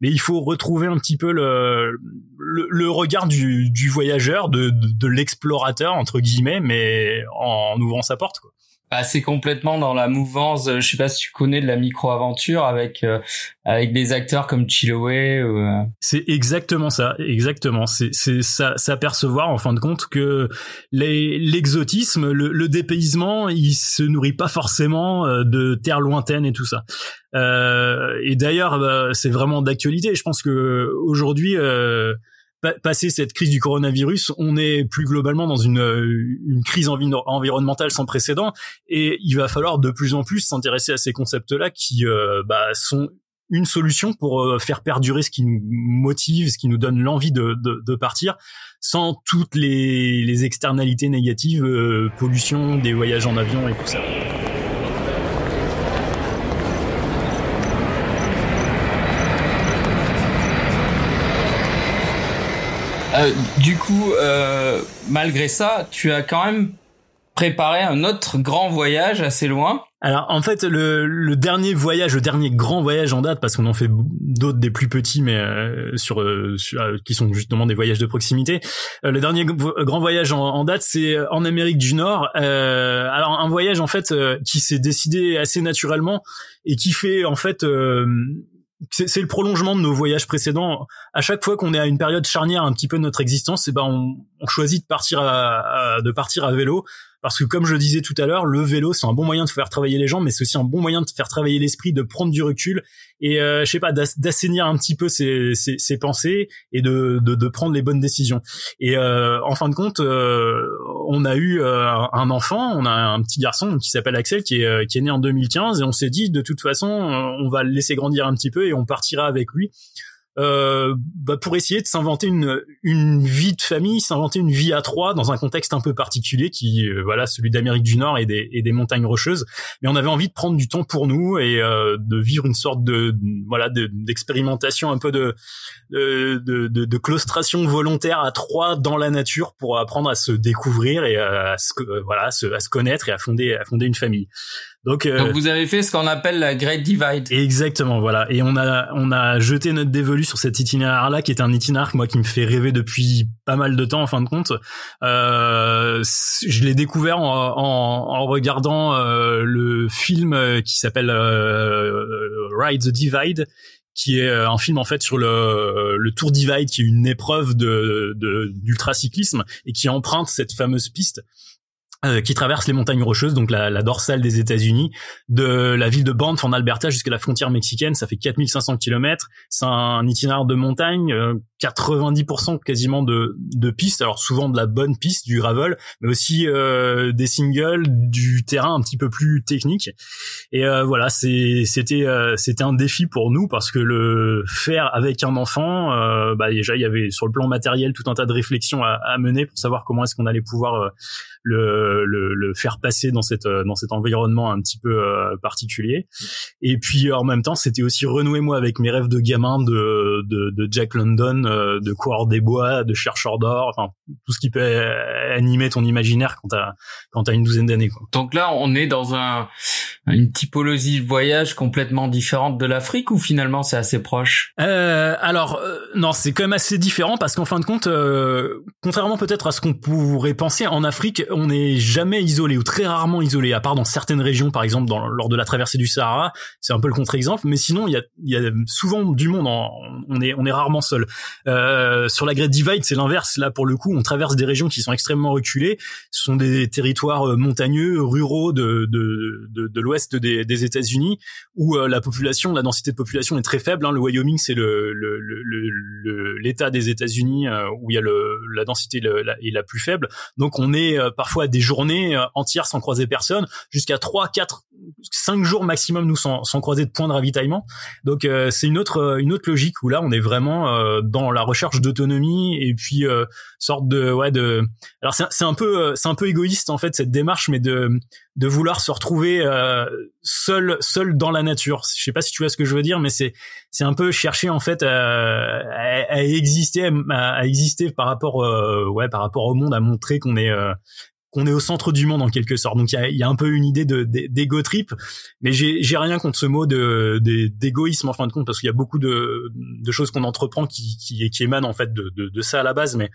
mais il faut retrouver un petit peu le le, regard du, du voyageur de, de, de l'explorateur entre guillemets mais en ouvrant sa porte quoi. Bah, c'est complètement dans la mouvance. Je sais pas si tu connais de la micro-aventure avec euh, avec des acteurs comme Chiloé. Ou... Euh. C'est exactement ça, exactement. C'est c'est s'apercevoir en fin de compte que l'exotisme, le, le, dépaysement, il se nourrit pas forcément euh, de terres lointaines et tout ça. Euh, et d'ailleurs, bah, c'est vraiment d'actualité. Je pense que aujourd'hui. Euh, passer cette crise du coronavirus, on est plus globalement dans une, une crise environnementale sans précédent et il va falloir de plus en plus s'intéresser à ces concepts-là qui euh, bah, sont une solution pour euh, faire perdurer ce qui nous motive, ce qui nous donne l'envie de, de, de, partir, sans toutes les, les externalités négatives, euh, pollution, des voyages en avion et tout ça. Euh, du coup, euh, malgré ça, tu as quand même préparé un autre grand voyage assez loin. Alors en fait le, le dernier voyage, le dernier grand voyage en date, parce qu'on en fait d'autres des plus petits, mais euh, sur, euh, qui sont justement des voyages de proximité. le dernier grand voyage en, en date, c'est en Amérique du Nord. alors un voyage en fait qui s'est décidé assez naturellement et qui fait en fait c'est le prolongement de nos voyages précédents. À chaque fois qu'on est à une période charnière un petit peu de notre existence, et eh ben on, on choisit de partir à, de partir à vélo parce que comme je disais tout à l'heure, le vélo c'est un bon moyen de faire travailler les gens, mais c'est aussi un bon moyen de faire travailler l'esprit, de prendre du recul et euh, je sais pas d'assainir un petit peu ses, ses, ses pensées et de, de, de, prendre les bonnes décisions. Et euh, en fin de compte, euh, on a eu euh, un enfant, on a un petit garçon qui s'appelle Axel qui est, euh, qui est né en 2015 et on s'est dit de toute façon on va le laisser grandir un petit peu et on partira avec lui euh, bah pour essayer de s'inventer une, une vie de famille, s'inventer une vie à trois dans un contexte un peu particulier qui euh, voilà celui d'Amérique du Nord et des, et des montagnes rocheuses. Mais on avait envie de prendre du temps pour nous et euh, de vivre une sorte de voilà d'expérimentation un peu de de, de, de claustration volontaire à trois dans la nature pour apprendre à se découvrir et à, se voilà à se, à se connaître et à fonder à fonder une famille. Donc, euh, Donc, vous avez fait ce qu'on appelle la Great Divide. Exactement, voilà. Et on a on a jeté notre dévolu sur cet itinéraire-là, qui est un itinéraire moi qui me fait rêver depuis pas mal de temps en fin de compte. Euh, je l'ai découvert en, en, en regardant euh, le film qui s'appelle euh, Ride the Divide, qui est un film en fait sur le, le Tour Divide, qui est une épreuve de d'ultracyclisme et qui emprunte cette fameuse piste euh, qui traverse les montagnes rocheuses, donc la, la dorsale des États-Unis, de la ville de Banff en Alberta jusqu'à la frontière mexicaine. Ça fait 4500 km. C'est un itinéraire de montagne, 90% euh, quasiment de, de pistes. Alors souvent de la bonne piste, du gravel, mais aussi euh, des singles, du terrain un petit peu plus technique. Et euh, voilà, c'était, c'était un défi pour nous parce que le faire avec un enfant, bah déjà il y avait sur le plan matériel tout un tas de réflexions à, à mener pour savoir comment est-ce qu'on allait pouvoir le, le, le, faire passer dans cette dans cet environnement un petit peu euh, particulier. Et puis en même temps, c'était aussi renouer moi avec mes rêves de gamin de de, de Jack London, euh, de coureur des bois, de chercheur d'or, enfin tout ce qui peut animer ton imaginaire quand t'as quand t'as une douzaine d'années. Donc là, on est dans un une typologie de voyage complètement différente de l'Afrique ou finalement c'est assez proche? Euh, Alors euh, non, c'est quand même assez différent parce qu'en fin de compte, contrairement peut-être à ce qu'on pourrait penser, en Afrique, on n'est jamais isolé ou très rarement isolé, à part dans certaines régions, par exemple dans, lors de la traversée du Sahara, c'est un peu le contre-exemple, mais sinon il y a, y a, souvent du monde, on est on est rarement seul. Euh, sur la Great Divide, c'est l'inverse. Là, pour le coup, on traverse des régions qui sont extrêmement reculées. Ce sont des territoires euh, montagneux, ruraux de de, de, de l'ouest des, des États-Unis, où euh, la population, la densité de population est très faible. Hein. Le Wyoming, c'est le l'État le, le, des États-Unis euh, où il y a le, la densité la, est la plus faible. Donc, on est parfois des journées entières sans croiser personne, jusqu'à 3, 4, 5 jours maximum nous sans, sans croiser de points de ravitaillement. Donc, c'est une autre une autre logique où là, on est vraiment dans la recherche d'autonomie et puis euh, sorte de ouais de alors c'est un peu c'est un peu égoïste en fait cette démarche mais de de vouloir se retrouver euh, seul seul dans la nature je sais pas si tu vois ce que je veux dire mais c'est c'est un peu chercher en fait à, à, exister à, exister par rapport euh, ouais par rapport au monde à montrer qu'on est euh, qu'on est au centre du monde en quelque sorte. Donc il y a, y a, un peu une idée de d'égo trip, mais j'ai rien contre ce mot de d'égoïsme en fin de compte parce qu'il y a beaucoup de de choses qu'on entreprend qui qui qui émanent en fait de, de, de ça à la base, mais,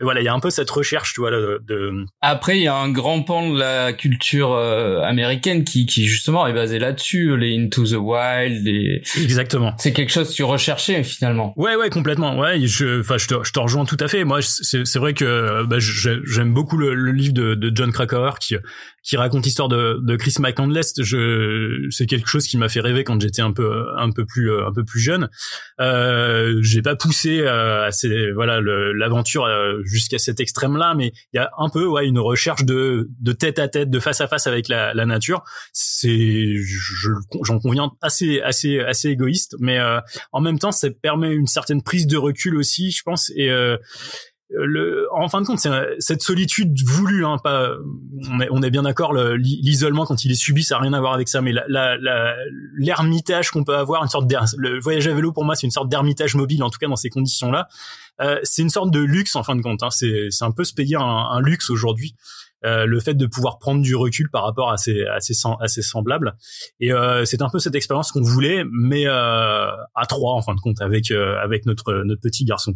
mais, voilà il y a un peu cette recherche tu vois de, de... Après il y a un grand pan de la culture euh, américaine qui qui justement est basé là-dessus, les Into the Wild, les exactement. C'est quelque chose que tu recherchais finalement. Ouais ouais complètement ouais je enfin je te je te rejoins tout à fait. Moi c'est c'est vrai que bah, j'aime beaucoup le, le livre de de John Krakauer qui qui raconte l'histoire de, de Chris McCandless. Je c'est quelque chose qui m'a fait rêver quand j'étais un peu un peu plus un peu plus jeune. Euh, j'ai pas poussé euh, assez voilà l'aventure euh, jusqu'à cet extrême là, mais il y a un peu ouais une recherche de de tête à tête, de face à face avec la, la nature. C'est j'en conviens assez assez assez égoïste, mais euh, en même temps ça permet une certaine prise de recul aussi, je pense et le, en fin de compte, c'est cette solitude voulue, hein, pas, on est, on est bien d'accord, l'isolement quand il est subi, ça n'a rien à voir avec ça, mais l'ermitage qu'on peut avoir, une sorte le voyage à vélo pour moi, c'est une sorte d'ermitage mobile, en tout cas dans ces conditions-là. Euh, c'est une sorte de luxe en fin de compte. Hein, c'est un peu se payer un, un luxe aujourd'hui. Euh, le fait de pouvoir prendre du recul par rapport à ces à ces, à ces semblables et euh, c'est un peu cette expérience qu'on voulait mais euh, à trois en fin de compte avec euh, avec notre notre petit garçon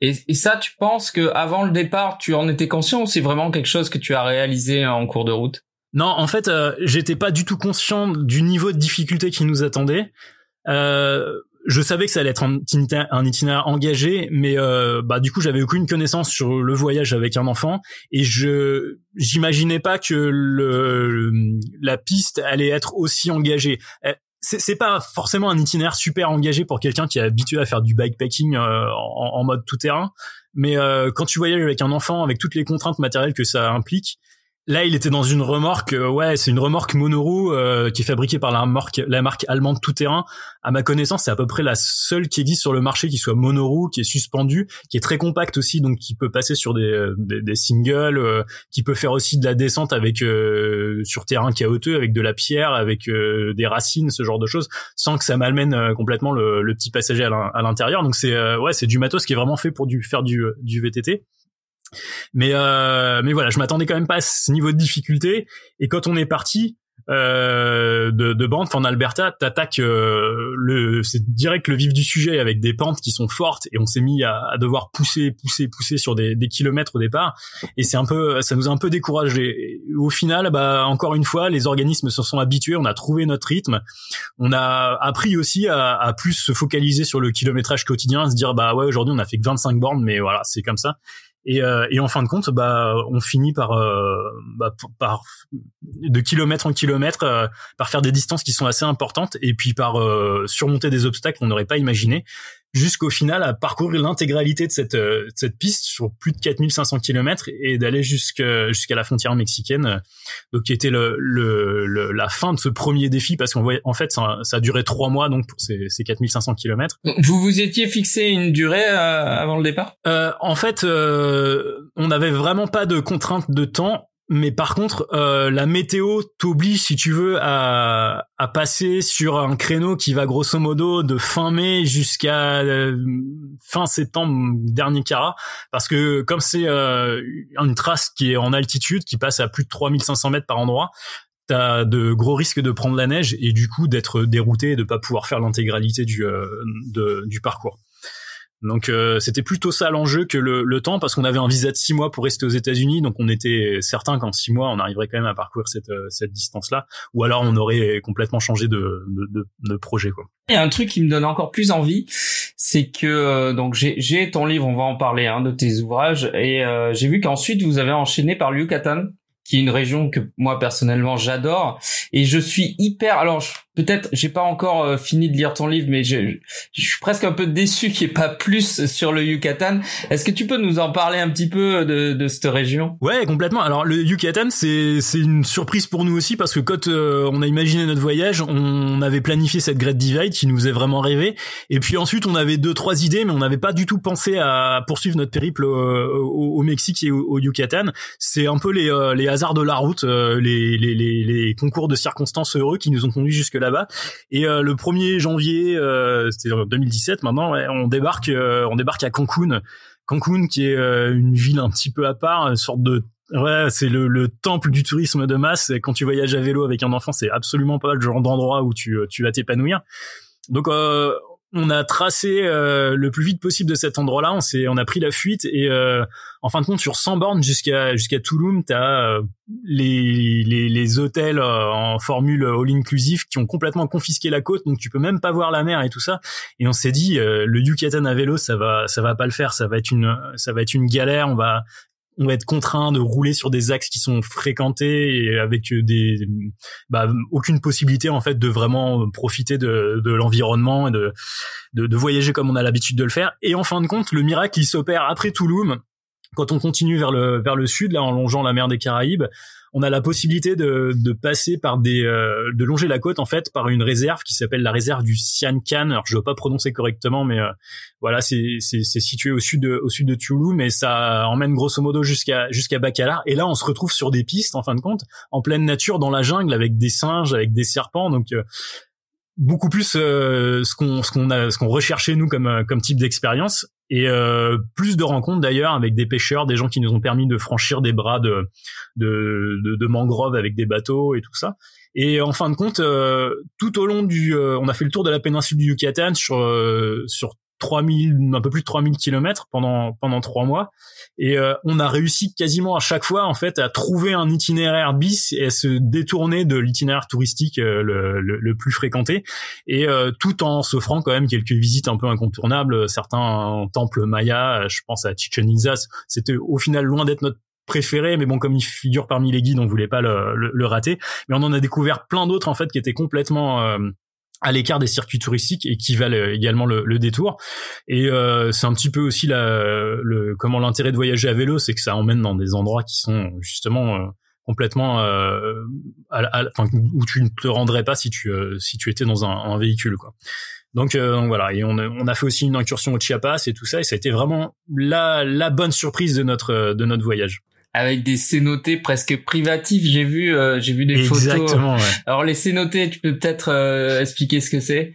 et, et, ça, tu penses que avant le départ, tu en étais conscient ou c'est vraiment quelque chose que tu as réalisé en cours de route? Non, en fait, euh, j'étais pas du tout conscient du niveau de difficulté qui nous attendait. Euh, je savais que ça allait être un itinéraire, engagé, mais euh, bah du coup j'avais aucune connaissance sur le voyage avec un enfant et je j'imaginais pas que le, la piste allait être aussi engagée c'est pas forcément un itinéraire super engagé pour quelqu'un qui est habitué à faire du bikepacking euh, en, mode tout terrain, mais euh, quand tu voyages avec un enfant, avec toutes les contraintes matérielles que ça implique, Là, il était dans une remorque. Euh, ouais, c'est une remorque monoroue euh, qui est fabriquée par la marque, la marque allemande Tout Terrain. À ma connaissance, c'est à peu près la seule qui existe sur le marché qui soit monoroue, qui est suspendue, qui est très compacte aussi, donc qui peut passer sur des, euh, des, singles, qui peut faire aussi de la descente avec sur terrain chaotique, avec de la pierre, avec des racines, ce genre de choses, sans que ça malmène complètement le, le, petit passager à l'intérieur. Donc c'est ouais, c'est du matos qui est vraiment fait pour du faire du, du VTT. Mais euh, mais voilà, je m'attendais quand même pas à ce niveau de difficulté. Et quand on est parti euh, de, de Banff en Alberta, t'attaques euh, le, c'est direct le vif du sujet avec des pentes qui sont fortes et on s'est mis à, à, devoir pousser, pousser, pousser sur des, des, kilomètres au départ. Et c'est un peu, ça nous a un peu découragé. Au final, bah encore une fois, les organismes se sont habitués, on a trouvé notre rythme, on a appris aussi à, à plus se focaliser sur le kilométrage quotidien, se dire bah ouais aujourd'hui on a fait que 25 bornes, mais voilà c'est comme ça. Et, euh, et en fin de compte, bah, on finit par, euh, bah, de kilomètre en kilomètre, par faire des distances qui sont assez importantes, et puis par surmonter des obstacles qu'on n'aurait pas imaginé jusqu'au final à parcourir l'intégralité de cette, euh, cette piste sur plus de 4500 km et d'aller jusqu'à jusqu'à la frontière mexicaine donc qui était le, le, la fin de ce premier défi parce qu'en voyait en fait ça, ça, a duré trois mois donc pour ces, ces 4500 km vous vous étiez fixé une durée euh, avant le départ? Euh, en fait euh, on n'avait vraiment pas de contrainte de temps mais par contre, euh, la météo t'oblige, si tu veux, à, à, passer sur un créneau qui va grosso modo de fin mai jusqu'à euh, fin septembre, dernier carat, parce que comme c'est euh, une trace qui est en altitude, qui passe à plus de 3500 mètres par endroit, t'as de gros risques de prendre la neige et du coup d'être dérouté et de pas pouvoir faire l'intégralité du, du parcours. Donc euh, c'était plutôt ça l'enjeu que le, le temps parce qu'on avait un visa de six mois pour rester aux États-Unis, donc on était certain qu'en six mois on arriverait quand même à parcourir cette, euh, cette distance-là, ou alors on aurait complètement changé de, de, de, projet. Quoi. A un truc qui me donne encore plus envie, c'est que euh, donc j'ai ton livre, on va en parler, hein, de tes ouvrages, et j'ai vu qu'ensuite vous avez enchaîné par le Yucatan, qui est une région que moi personnellement j'adore, et je suis hyper. Alors peut-être j'ai pas encore euh, fini de lire ton livre mais je, je suis presque un peu déçu qu'il n'y ait pas plus sur le Yucatan. Est-ce que tu peux nous en parler un petit peu de, de cette région? Ouais, complètement. Alors le Yucatan c'est c'est une surprise pour nous aussi parce que quand euh, on a imaginé notre voyage, on avait planifié cette Great Divide qui nous faisait vraiment rêver et puis ensuite on avait deux trois idées mais on n'avait pas du tout pensé à poursuivre notre périple au, Mexique et au, Yucatan. C'est un peu les euh, les hasards de la route, les, les les les concours de circonstances heureux qui nous ont conduits jusque là-bas. Et euh, le 1er janvier, euh, c'était en 2017 maintenant, on débarque, euh, on débarque à Cancun. Cancun qui est une ville un petit peu à part, une sorte de Ouais, c'est le, le, temple du tourisme de masse. Quand tu voyages à vélo avec un enfant, c'est absolument pas le genre d'endroit où tu, tu vas t'épanouir. Donc, euh, on a tracé euh, le plus vite possible de cet endroit-là. On s'est, on a pris la fuite et euh, en fin de compte sur 100 bornes jusqu'à jusqu'à Tulum, t'as euh, les, les les hôtels en formule all inclusive qui ont complètement confisqué la côte, donc tu peux même pas voir la mer et tout ça. Et on s'est dit le Yucatan à vélo, ça va ça va pas le faire, ça va être une ça va être une galère. On va on va être contraint de rouler sur des axes qui sont fréquentés et avec des bah, aucune possibilité en fait de vraiment profiter de, de l'environnement et de, de, de voyager comme on a l'habitude de le faire. Et en fin de compte le miracle il s'opère après Touloum quand on continue vers le vers le sud là en longeant la mer des Caraïbes on a la possibilité de, de passer par des euh, de longer la côte en fait par une réserve qui s'appelle la réserve du Siancan. Alors je ne veux pas prononcer correctement, mais euh, voilà, c'est situé au sud de, au sud de Tulum, mais ça emmène grosso modo jusqu'à jusqu'à Bacalar. Et là, on se retrouve sur des pistes en fin de compte, en pleine nature, dans la jungle, avec des singes, avec des serpents. Donc euh, beaucoup plus ce qu'on ce qu'on a ce qu'on recherchait nous comme comme type d'expérience et euh, plus de rencontres d'ailleurs avec des pêcheurs, des gens qui nous ont permis de franchir des bras de de, de, de mangroves avec des bateaux et tout ça. Et en fin de compte, euh, tout au long du, euh, on a fait le tour de la péninsule du Yucatan sur sur 3000, un peu plus de 3000 kilomètres pendant pendant trois mois, et euh, on a réussi quasiment à chaque fois en fait à trouver un itinéraire bis et à se détourner de l'itinéraire touristique euh, le, le, plus fréquenté, et euh, tout en s'offrant quand même quelques visites un peu incontournables, certains temples mayas, je pense à Chichen Itza, c'était au final loin d'être notre préféré, mais bon, comme il figure parmi les guides, on voulait pas le, le, rater. Mais on en a découvert plein d'autres en fait qui étaient complètement à l'écart des circuits touristiques et qui valent également le, détour. Et euh, c'est un petit peu aussi la, le, comment l'intérêt de voyager à vélo, c'est que ça emmène dans des endroits qui sont justement euh, complètement euh, où tu ne te rendrais pas si tu euh, si tu étais dans un, un véhicule quoi. Donc, donc, voilà, et on a, on a fait aussi une incursion au Chiapas et tout ça, et ça a été vraiment la, la bonne surprise de notre de notre voyage avec des cénotés presque privatifs. J'ai vu, euh, j'ai vu des Exactement, photos. Alors les cénotés, tu peux peut-être euh, expliquer ce que c'est?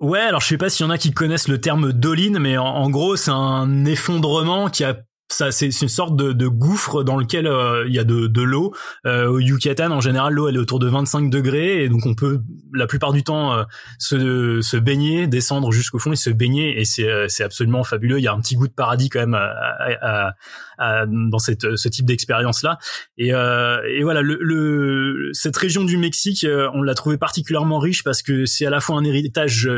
Ouais, alors je sais pas s'il y en a qui connaissent le terme doline, mais en gros c'est un effondrement qui a ça c'est une sorte de, de, gouffre dans lequel euh, il y a de, de l'eau. Euh, au Yucatan en général l'eau elle est autour de 25 degrés et donc on peut la plupart du temps euh, se, se baigner descendre jusqu'au fond et se baigner et c'est c'est absolument fabuleux. Il y a un petit goût de paradis quand même à, à, dans cette ce type d'expérience là et, et voilà le, le, cette région du Mexique on l'a trouvé particulièrement riche parce que c'est à la fois un héritage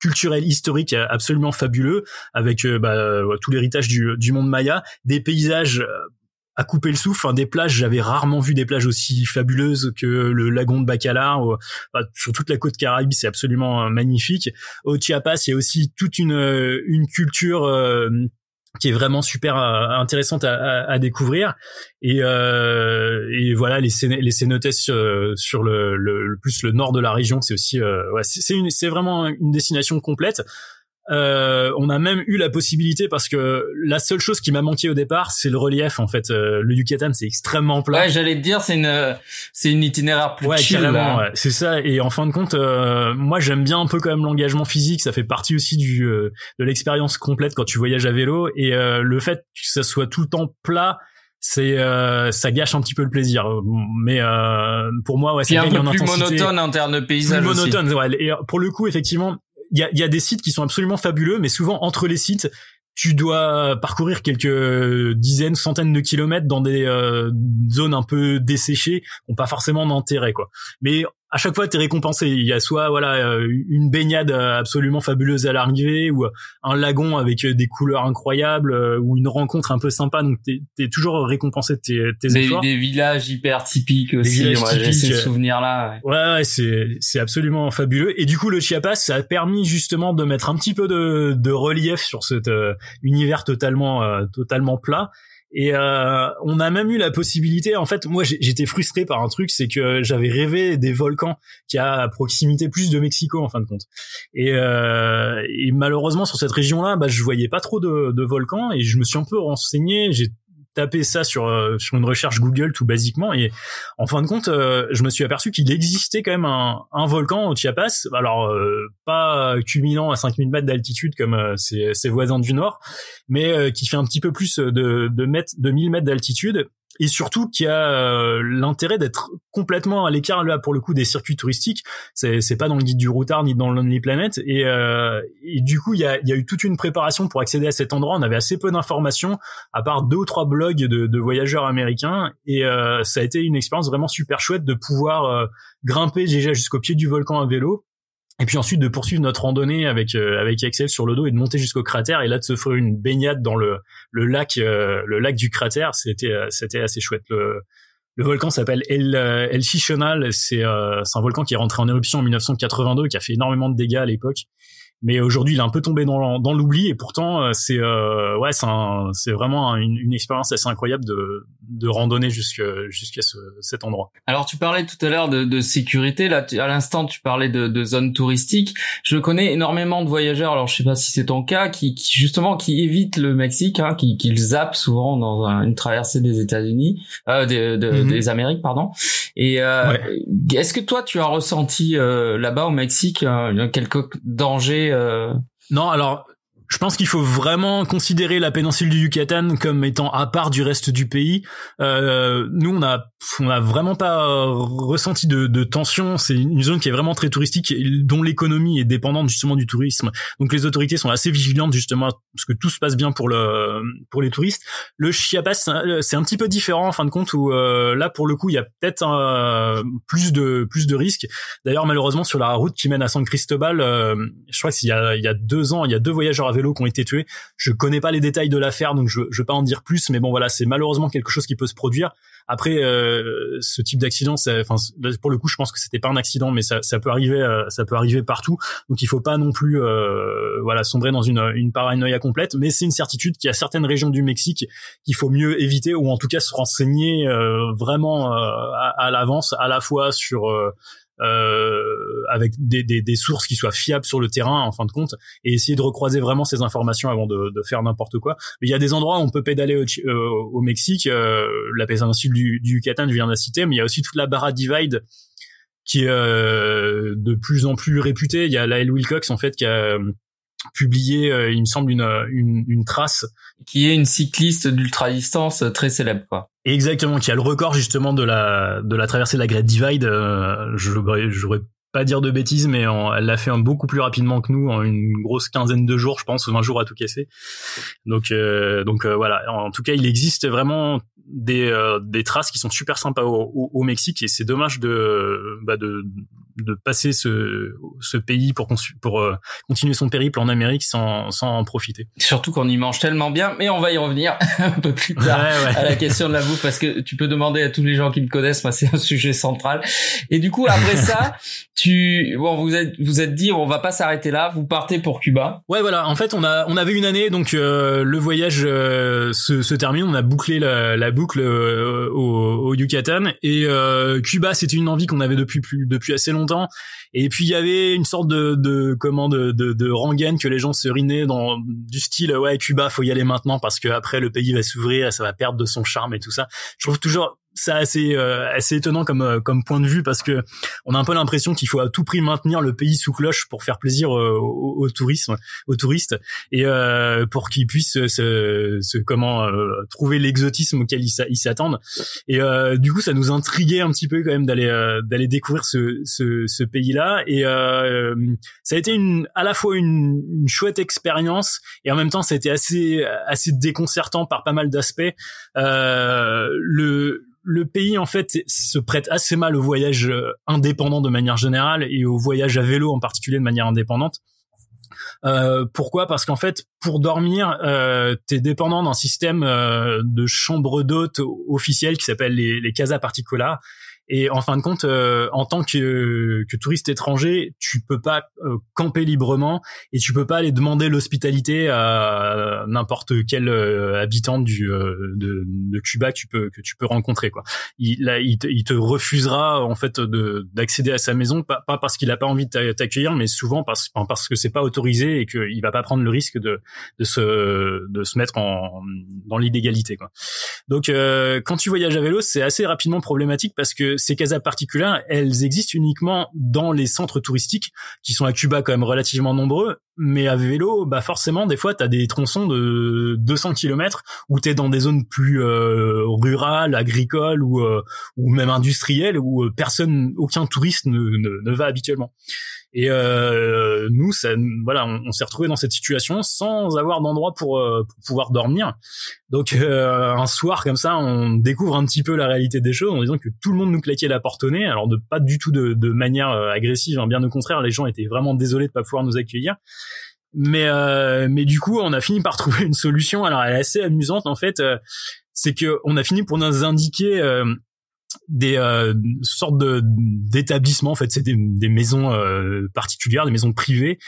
culturel historique absolument fabuleux avec bah, tout l'héritage du, du monde maya des paysages à couper le souffle. Enfin, des plages, j'avais rarement vu des plages aussi fabuleuses que le lagon de Bacalar. sur toute la côte Caraïbe, c'est absolument euh, magnifique. Au Chiapas, il y a aussi toute une euh, une culture euh, qui est vraiment super intéressante à, à, découvrir et, euh, et voilà les les cénotes sur le, le, plus le nord de la région c'est aussi ouais, c'est c'est vraiment une destination complète euh, on a même eu la possibilité parce que la seule chose qui m'a manqué au départ, c'est le relief en fait. Euh, le Yucatan, c'est extrêmement plat. Ouais, j'allais te dire, c'est une c'est une itinéraire plus ouais, carrément, ouais. c'est ça. Et en fin de compte, euh, moi j'aime bien un peu quand même l'engagement physique. Ça fait partie aussi du de l'expérience complète quand tu voyages à vélo. Et le fait que ça soit tout le temps plat c'est ça gâche un petit peu le plaisir mais pour moi ouais c'est un peu plus monotone en termes de paysage plus monotone ouais. et pour le coup effectivement y a, y a des sites qui sont absolument fabuleux, mais souvent entre les sites, tu dois parcourir quelques dizaines, centaines de kilomètres dans des euh, zones un peu desséchées, qui n'ont pas forcément d'intérêt, quoi. Mais à chaque fois t'es récompensé. Il y a soit voilà euh, une baignade euh, absolument fabuleuse à l'arrivée ou euh, un lagon avec des couleurs incroyables ou une rencontre un peu sympa. Donc t'es es toujours récompensé de tes, tes des, efforts. Des villages hyper typiques aussi. Des Moi, j'ai ces souvenirs là. Ouais, ouais, c'est c'est absolument fabuleux. Et du coup le Chiapas ça a permis justement de mettre un petit peu de, de relief sur cet univers totalement totalement plat et euh, on a même eu la possibilité. En fait, moi, j'étais frustré par un truc, c'est que j'avais rêvé des volcans qui a à proximité plus de Mexico en fin de compte. Et, euh, et malheureusement, sur cette région-là, bah, je voyais pas trop de, de volcans. Et je me suis un peu renseigné. J'ai taper ça sur euh, sur une recherche Google tout basiquement. Et en fin de compte euh, je me suis aperçu qu'il existait quand même un, volcan au Chiapas. Alors euh, pas culminant à 5000 mètres d'altitude comme ses, ses, voisins du nord mais qui fait un petit peu plus de de, mètres, de 1000 mètres d'altitude et surtout qui a euh, l'intérêt d'être complètement à l'écart là pour le coup des circuits touristiques. C'est c'est pas dans le guide du routard ni dans Lonely Planet. Et, euh, du coup il y a, y a eu toute une préparation pour accéder à cet endroit. On avait assez peu d'informations à part deux ou trois blogs de, de voyageurs américains. Et euh, ça a été une expérience vraiment super chouette de pouvoir euh, grimper déjà jusqu'au pied du volcan à vélo et puis ensuite de poursuivre notre randonnée avec euh, avec Axel sur le dos et de monter jusqu'au cratère et là de se faire une baignade dans le le lac euh, le lac du cratère. C'était euh, c'était assez chouette. Le le volcan s'appelle El El Chichonal. C'est c'est un volcan qui est rentré en éruption en 1982 qui a fait énormément de dégâts à l'époque mais aujourd'hui il est un peu tombé dans, dans l'oubli et pourtant euh, c'est euh, ouais c'est c'est vraiment une, une, expérience assez incroyable de de randonner jusqu'à jusqu'à ce, cet endroit. Alors tu parlais tout à l'heure de, de sécurité là à l'instant tu parlais de, de zones touristiques. Je connais énormément de voyageurs alors je sais pas si c'est ton cas qui, qui justement qui évitent le Mexique hein, qui qui zappent souvent dans une traversée des États-Unis euh, des, de, mm-hmm. des Amériques pardon. Et euh, est-ce que toi tu as ressenti euh, là-bas au Mexique quelques dangers euh, non, alors je pense qu'il faut vraiment considérer la péninsule du Yucatan comme étant à part du reste du pays. Euh, nous, on a, on a vraiment pas ressenti de, de tension. C'est une zone qui est vraiment très touristique, dont l'économie est dépendante justement du tourisme. Donc les autorités sont assez vigilantes justement parce que tout se passe bien pour le pour les touristes. Le Chiapas, c'est un petit peu différent en fin de compte où euh, là pour le coup il y a peut-être plus de plus de risques. D'ailleurs malheureusement sur la route qui mène à San Cristobal, euh, je crois qu'il y a il y a deux ans il y a deux voyageurs vélo qui ont été tués. Je connais pas les détails de l'affaire, donc je, je vais pas en dire plus, mais bon voilà, c'est malheureusement quelque chose qui peut se produire. Après, euh, ce type d'accident, enfin pour le coup, je pense que c'était pas un accident, mais ça, ça peut arriver, euh, ça peut arriver partout. Donc il faut pas non plus, euh, voilà, sombrer dans une, une paranoïa complète. Mais c'est une certitude qu'il y a certaines régions du Mexique qu'il faut mieux éviter, ou en tout cas se renseigner vraiment à, à l'avance, à la fois sur euh, avec des, des, des, sources qui soient fiables sur le terrain en fin de compte et essayer de recroiser vraiment ces informations avant de, de faire n'importe quoi. Mais il y a des endroits où on peut pédaler au, euh, au Mexique, euh, la péninsule du, du Yucatan, je viens de la citer, mais il y a aussi toute la Barra Divide qui est euh, de plus en plus réputée. Il y a Lael Wilcox en fait qui a publié, il me semble, une, une, une trace. Qui est une cycliste d'ultra distance très célèbre, quoi. Exactement, qui a le record justement de la de la traversée de la Great Divide. Euh, je j'aurais pas dire de bêtises, mais elle l'a fait un beaucoup plus rapidement que nous, en une grosse quinzaine de jours, je pense, 20 jours à tout casser. Donc euh, donc euh, voilà. En tout cas, il existe vraiment des des traces qui sont super sympas au, au, Mexique et c'est dommage de bah de de passer ce, ce pays pour, pour euh, continuer son périple en Amérique sans, sans en profiter. Surtout qu'on y mange tellement bien, mais on va y revenir un peu plus tard à la question de la bouffe parce que tu peux demander à tous les gens qui me connaissent, moi c'est un sujet central. Et du coup après ça, tu bon vous êtes vous êtes dit on va pas s'arrêter là, vous partez pour Cuba. Ouais voilà, en fait on a on avait une année donc euh, le voyage euh, se, se, termine, on a bouclé la, la boucle au, au Yucatan et Cuba c'était une envie qu'on avait depuis plus depuis assez longtemps et puis il y avait une sorte de de comment de, de, de rengaine que les gens se rinaient dans du style ouais Cuba faut y aller maintenant parce que après le pays va s'ouvrir ça va perdre de son charme et tout ça. Je trouve toujours c'est assez euh, assez étonnant comme euh, comme point de vue parce que on a un peu l'impression qu'il faut à tout prix maintenir le pays sous cloche pour faire plaisir euh, au, tourisme aux touristes et pour qu'ils puissent se, se comment trouver l'exotisme auquel ils s'attendent. Et du coup ça nous intriguait un petit peu quand même d'aller d'aller découvrir ce, ce, ce pays là et ça a été une à la fois une, une chouette expérience et en même temps ça a été assez assez déconcertant par pas mal d'aspects. Le le pays en fait se prête assez mal au voyage euh, indépendant de manière générale et au voyage à vélo en particulier de manière indépendante. Euh, pourquoi? Parce qu'en fait, pour dormir, euh, t'es dépendant d'un système euh, de chambre d'hôte officiel qui s'appelle les, les Casa Particular et en fin de compte, euh, en tant que, que, touriste étranger, tu peux pas euh, camper librement et tu peux pas aller demander l'hospitalité à n'importe quel euh, habitant du, de, de, Cuba que tu peux que tu peux rencontrer quoi. Il, là, il, te, il te refusera en fait de d'accéder à sa maison pas, pas parce qu'il a pas envie de t'accueillir, mais souvent parce parce que c'est pas autorisé et qu'il va pas prendre le risque de de se de se mettre en dans l'illégalité. Donc quand tu voyages à vélo, c'est assez rapidement problématique parce que ces casas particulières, elles existent uniquement dans les centres touristiques, qui sont à Cuba quand même relativement nombreux, mais à vélo, bah forcément, des fois, tu as des tronçons de 200 km où tu es dans des zones plus euh, rurales, agricoles ou, euh, ou même industrielles, où euh, personne, aucun touriste ne, ne va habituellement. Et euh, nous, ça, voilà, on, s'est retrouvé dans cette situation sans avoir d'endroit pour, euh, pour, pouvoir dormir. Donc euh, un soir comme ça, on découvre un petit peu la réalité des choses en disant que tout le monde nous claquait la porte au nez. Alors de pas du tout de, de manière agressive, hein, bien au contraire, les gens étaient vraiment désolés de pas pouvoir nous accueillir. Mais euh, mais du coup, on a fini par trouver une solution. Alors elle est assez amusante en fait. c'est que on a fini pour nous indiquer des euh, sortes de d'établissements en fait c'est des, des maisons euh, particulières des maisons privées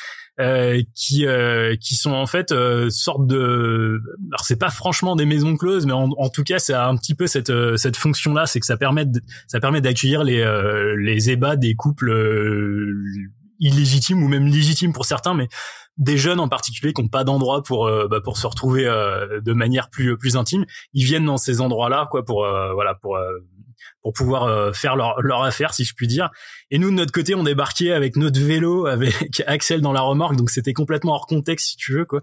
euh, qui euh, qui sont en fait euh, sortes de alors c'est pas franchement des maisons closes mais en, tout cas c'est un petit peu cette euh, cette fonction là c'est que ça permet de, ça permet d'accueillir les les ébats des couples illégitimes ou même légitimes pour certains mais des jeunes en particulier qui n'ont pas d'endroit pour bah, pour se retrouver de manière plus plus intime ils viennent dans ces endroits là quoi pour voilà pour pour pouvoir euh, faire leur, leur affaire, si je puis dire. Et nous, de notre côté, on débarquait avec notre vélo, avec Axel dans la remorque, donc c'était complètement hors contexte, si tu veux, quoi.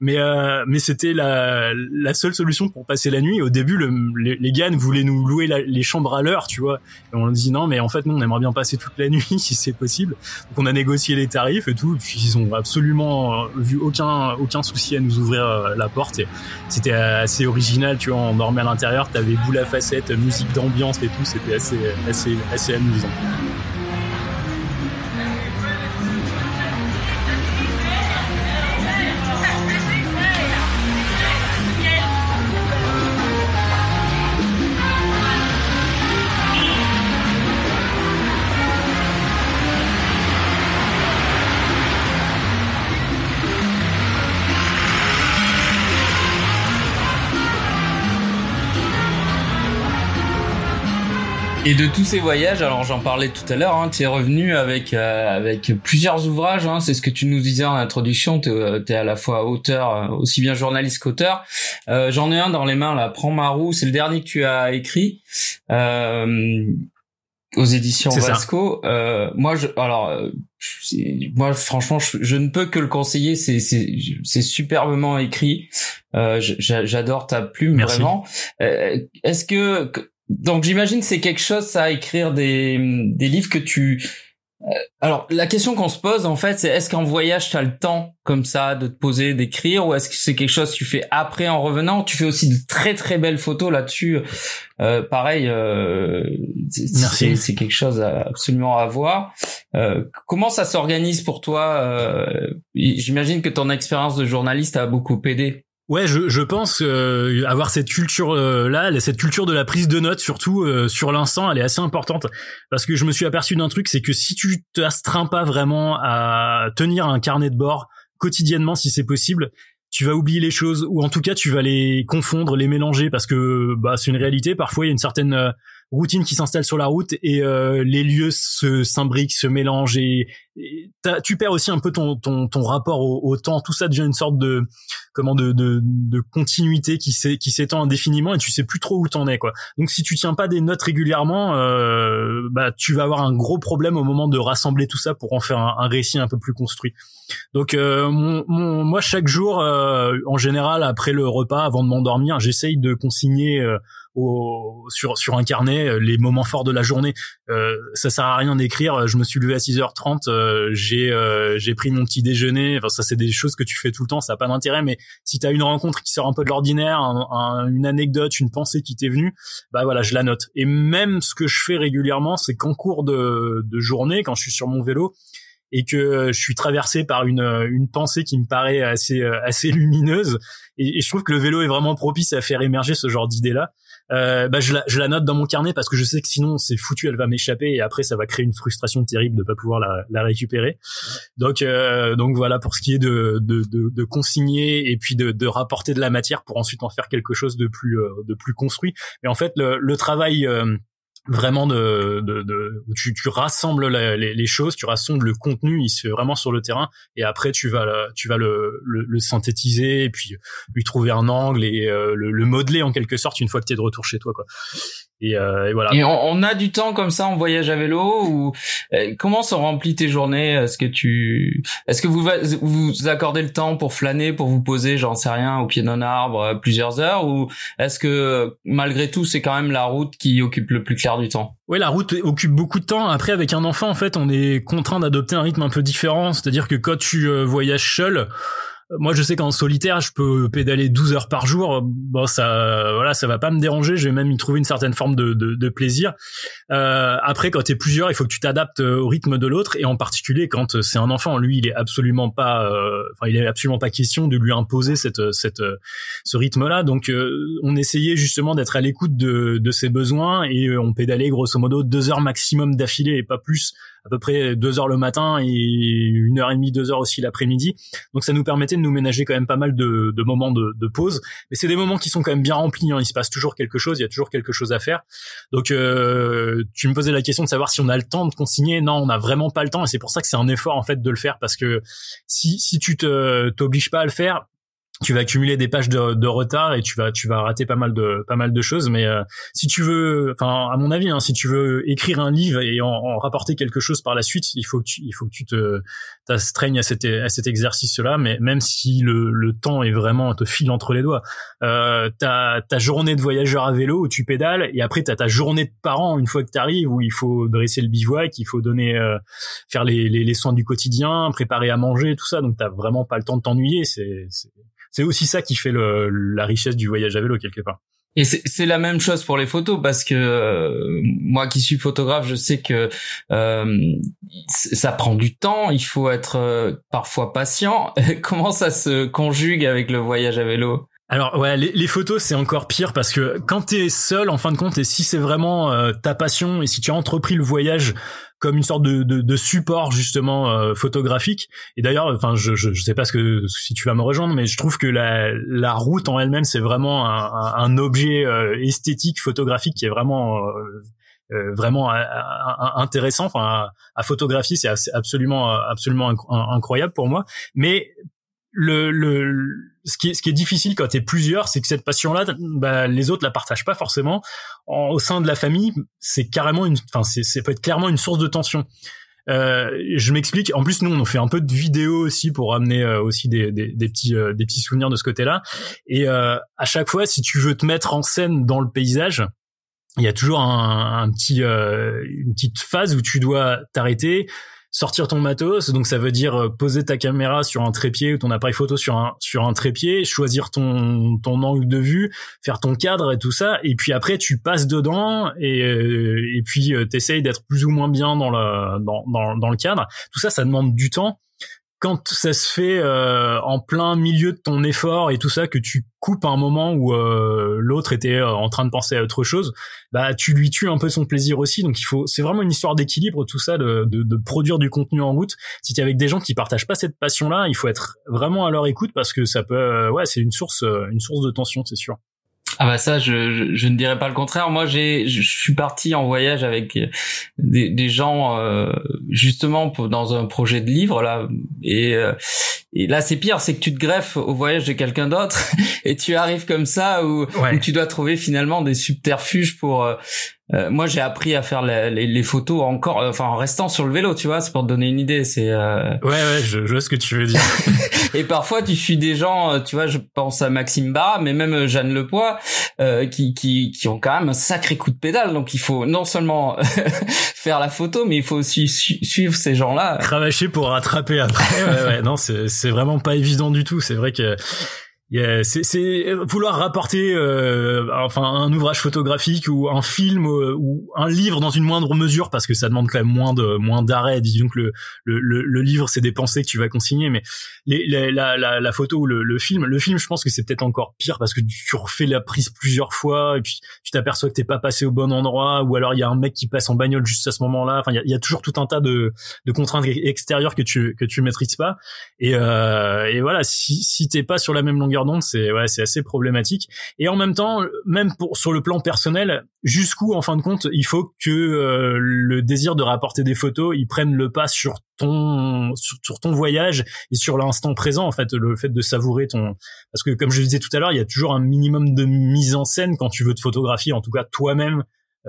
Mais euh, mais c'était la, la seule solution pour passer la nuit. Au début, le, les, les, gars voulaient nous louer les chambres à l'heure, tu vois. Et on dit non, mais en fait, nous, on aimerait bien passer toute la nuit, si c'est possible. Donc on a négocié les tarifs et tout. Et puis ils ont absolument euh, vu aucun aucun souci à nous ouvrir la porte. C'était assez original, tu vois. On dormait à l'intérieur, t'avais boule à facettes, musique d'ambiance et tout c'était assez, assez, assez amusant. Et de tous ces voyages, alors j'en parlais tout à l'heure, hein, tu es revenu avec euh, avec plusieurs ouvrages. Hein, c'est ce que tu nous disais en introduction. Tu es, euh, à la fois auteur, euh, aussi bien journaliste qu'auteur. Euh, J'en ai un dans les mains là. Prends ma roue. C'est le dernier que tu as écrit. Euh, aux éditions Vasco. Euh, moi, je, alors, moi, franchement, je, ne peux que le conseiller. C'est, c'est, superbement écrit. Euh, J'adore ta plume, vraiment. Est-ce que donc j'imagine c'est quelque chose ça à écrire des des livres que tu alors, la question qu'on se pose, en fait, c'est est-ce qu'en voyage, tu as le temps comme ça de te poser, d'écrire, ou est-ce que c'est quelque chose que tu fais après en revenant? Tu fais aussi de très très belles photos là-dessus. Euh, pareil, euh, c'est, c'est quelque chose absolument à voir. Euh, comment ça s'organise pour toi euh, J'imagine que ton expérience de journaliste a beaucoup aidé. Ouais, je, je pense euh, avoir cette culture euh, là, cette culture de la prise de notes surtout euh, sur l'instant, elle est assez importante parce que je me suis aperçu d'un truc, c'est que si tu t'astreins pas vraiment à tenir un carnet de bord quotidiennement, si c'est possible, tu vas oublier les choses ou en tout cas tu vas les confondre, les mélanger parce que bah c'est une réalité. Parfois il y a une certaine routine qui s'installe sur la route et euh, les lieux se s'imbriquent, se mélangent et, tu perds aussi un peu ton ton, ton rapport au, temps. Tout ça devient une sorte de comment de de, de continuité qui qui s'étend indéfiniment et tu sais plus trop où t'en es quoi. Donc si tu tiens pas des notes régulièrement, euh, bah tu vas avoir un gros problème au moment de rassembler tout ça pour en faire un, un récit un peu plus construit. Donc euh, mon, mon, moi chaque jour, euh, en général après le repas, avant de m'endormir, j'essaye de consigner euh, au, sur sur un carnet euh, les moments forts de la journée. Euh, ça sert à rien d'écrire. Je me suis levé à 6h30, euh, j'ai euh, j'ai pris mon petit déjeuner. Enfin ça c'est des choses que tu fais tout le temps, ça a pas d'intérêt. Mais si tu as une rencontre qui sort un peu de l'ordinaire, une anecdote, une pensée qui t'est venue, bah voilà je la note. Et même ce que je fais régulièrement, c'est qu'en cours de, de journée, quand je suis sur mon vélo, et que je suis traversé par une, une pensée qui me paraît assez assez lumineuse et, et, je trouve que le vélo est vraiment propice à faire émerger ce genre d'idée là euh, bah je la, je la note dans mon carnet parce que je sais que sinon c'est foutu, elle va m'échapper et après ça va créer une frustration terrible de pas pouvoir la, la récupérer. Donc euh, donc voilà pour ce qui est de de, de, de consigner et puis de, de rapporter de la matière pour ensuite en faire quelque chose de plus euh, de plus construit. Mais en fait le, le travail euh, vraiment de, de, de où tu, tu rassembles les, les, choses, tu rassembles le contenu, il se fait vraiment sur le terrain et après tu vas tu vas le, le, le synthétiser et puis lui trouver un angle et euh, le, le, modeler en quelque sorte une fois que tu es de retour chez toi quoi. Et, euh, et, voilà. Et on, a du temps comme ça en voyage à vélo ou euh, comment sont remplies tes journées? Est-ce que tu, est-ce que vous vous accordez le temps pour flâner, pour vous poser, j'en sais rien, au pied d'un arbre plusieurs heures? Ou est-ce que malgré tout c'est quand même la route qui occupe le plus clair du temps Oui, la route occupe beaucoup de temps. Après, avec un enfant, en fait, on est contraint d'adopter un rythme un peu différent. C'est-à-dire que quand tu voyages seul moi je sais qu'en solitaire je peux pédaler 12 heures par jour. Bon ça voilà ça va pas me déranger. Je vais même y trouver une certaine forme de, de, de plaisir. Euh, après quand t'es plusieurs il faut que tu t'adaptes euh, au rythme de l'autre. Et en particulier quand c'est un enfant lui il est absolument pas euh, enfin il est absolument pas question de lui imposer cette cette ce rythme là donc euh, on essayait justement d'être à l'écoute de, de ses besoins et on pédalait grosso modo deux heures maximum d'affilée et pas plus à peu près deux heures le matin et une heure et demie, deux heures aussi l'après-midi. Donc ça nous permettait de nous ménager quand même pas mal de, de moments de, de, pause. Mais c'est des moments qui sont quand même bien remplis. Hein. Il se passe toujours quelque chose, il y a toujours quelque chose à faire. Donc euh, tu me posais la question de savoir si on a le temps de consigner. Non, on n'a vraiment pas le temps et c'est pour ça que c'est un effort en fait de le faire parce que si si tu te t'obliges pas à le faire, tu vas accumuler des pages de, retard et tu vas tu vas rater pas mal de pas mal de choses. Mais euh, si tu veux enfin à mon avis hein, si tu veux écrire un livre et en, en, rapporter quelque chose par la suite il faut que tu il faut que tu te t'astreignes à cet à cet exercice là mais même si le, le temps est vraiment te file entre les doigts euh, t'as ta journée de voyageur à vélo où tu pédales et après t'as ta journée de parent une fois que t'arrives où il faut dresser le bivouac il faut donner euh, faire les, les, les soins du quotidien préparer à manger tout ça. Donc t'as vraiment pas le temps de t'ennuyer. C'est c'est aussi ça qui fait le, la richesse du voyage à vélo quelque part. Et c'est la même chose pour les photos parce que euh, moi qui suis photographe, je sais que euh, ça prend du temps. Il faut être euh, parfois patient. Comment ça se conjugue avec le voyage à vélo? Alors ouais, les, les photos c'est encore pire parce que quand t'es seul en fin de compte et si c'est vraiment euh, ta passion et si tu as entrepris le voyage comme une sorte de, de, de support justement euh, photographique. Et d'ailleurs, enfin, je, je, je sais pas ce que si tu vas me rejoindre, mais je trouve que la, la route en elle-même c'est vraiment un, un, objet euh, esthétique photographique qui est vraiment euh, vraiment intéressant enfin à, photographier c'est absolument absolument incroyable pour moi mais le, le ce qui est ce qui est difficile quand t'es plusieurs, c'est que cette passion-là, bah, les autres la partagent pas forcément. au sein de la famille, c'est carrément une, enfin, c'est, c'est peut être clairement une source de tension. Euh, je m'explique. En plus, nous, on fait un peu de vidéos aussi pour amener euh, aussi des, des, des petits euh, des petits souvenirs de ce côté-là. Et euh, à chaque fois, si tu veux te mettre en scène dans le paysage, il y a toujours un, un petit une petite phase où tu dois t'arrêter sortir ton matos, donc ça veut dire euh, poser ta caméra sur un trépied ou ton appareil photo sur un sur un trépied, choisir ton ton angle de vue, faire ton cadre et tout ça, et puis après tu passes dedans et euh, et puis euh, t'essayes d'être plus ou moins bien dans le dans, dans dans le cadre. Tout ça, ça demande du temps quand ça se fait euh, en plein milieu de ton effort et tout ça, que tu coupes à un moment où euh, l'autre était euh, en train de penser à autre chose, bah tu lui tues un peu son plaisir aussi. Donc il faut, c'est vraiment une histoire d'équilibre tout ça, de, de, de, produire du contenu en route. Si tu es avec des gens qui partagent pas cette passion-là, il faut être vraiment à leur écoute parce que ça peut, ouais, c'est une source, une source de tension, c'est sûr. Ah bah ça, je, je, ne dirais pas le contraire. Moi, j'ai, je suis parti en voyage avec des, des gens euh, justement dans un projet de livre là, et, euh, et là c'est pire, c'est que tu te greffes au voyage de quelqu'un d'autre et tu arrives comme ça où, où, tu dois trouver finalement des subterfuges pour euh, moi, j'ai appris à faire les, les, photos encore, euh, enfin en restant sur le vélo, tu vois, c'est pour te donner une idée. C'est euh... ouais, ouais, je, je, vois ce que tu veux dire. et parfois, tu suis des gens, euh, tu vois, je pense à Maxime Barra, mais même Jeanne Lepoix, euh, qui, qui qui ont quand même un sacré coup de pédale. Donc, il faut non seulement faire la photo, mais il faut aussi suivre ces gens-là. Cravacher pour rattraper après. ouais, ouais, non, c'est c'est vraiment pas évident du tout. C'est vrai que Yeah, c'est vouloir rapporter euh, enfin un ouvrage photographique ou un film euh, ou un livre dans une moindre mesure parce que ça demande quand même moins de moins d'arrêt. Disons que le, le, le, livre c'est des pensées que tu vas consigner, mais les, la, la, la, photo ou le, le, film, le film je pense que c'est peut-être encore pire parce que tu refais la prise plusieurs fois et puis tu t'aperçois que t'es pas passé au bon endroit ou alors il y a un mec qui passe en bagnole juste à ce moment-là. Enfin il y a, y a, toujours tout un tas de, de contraintes extérieures que tu que tu maîtrises pas et, euh, et voilà si si t'es pas sur la même longueur donc c'est assez problématique. Et en même temps, même pour sur le plan personnel, jusqu'où en fin de compte, il faut que euh, le désir de rapporter des photos, il prenne le pas sur ton sur, ton voyage et sur l'instant présent en fait le fait de savourer ton parce que comme je disais tout à l'heure il y a toujours un minimum de mise en scène quand tu veux te photographier en tout cas toi-même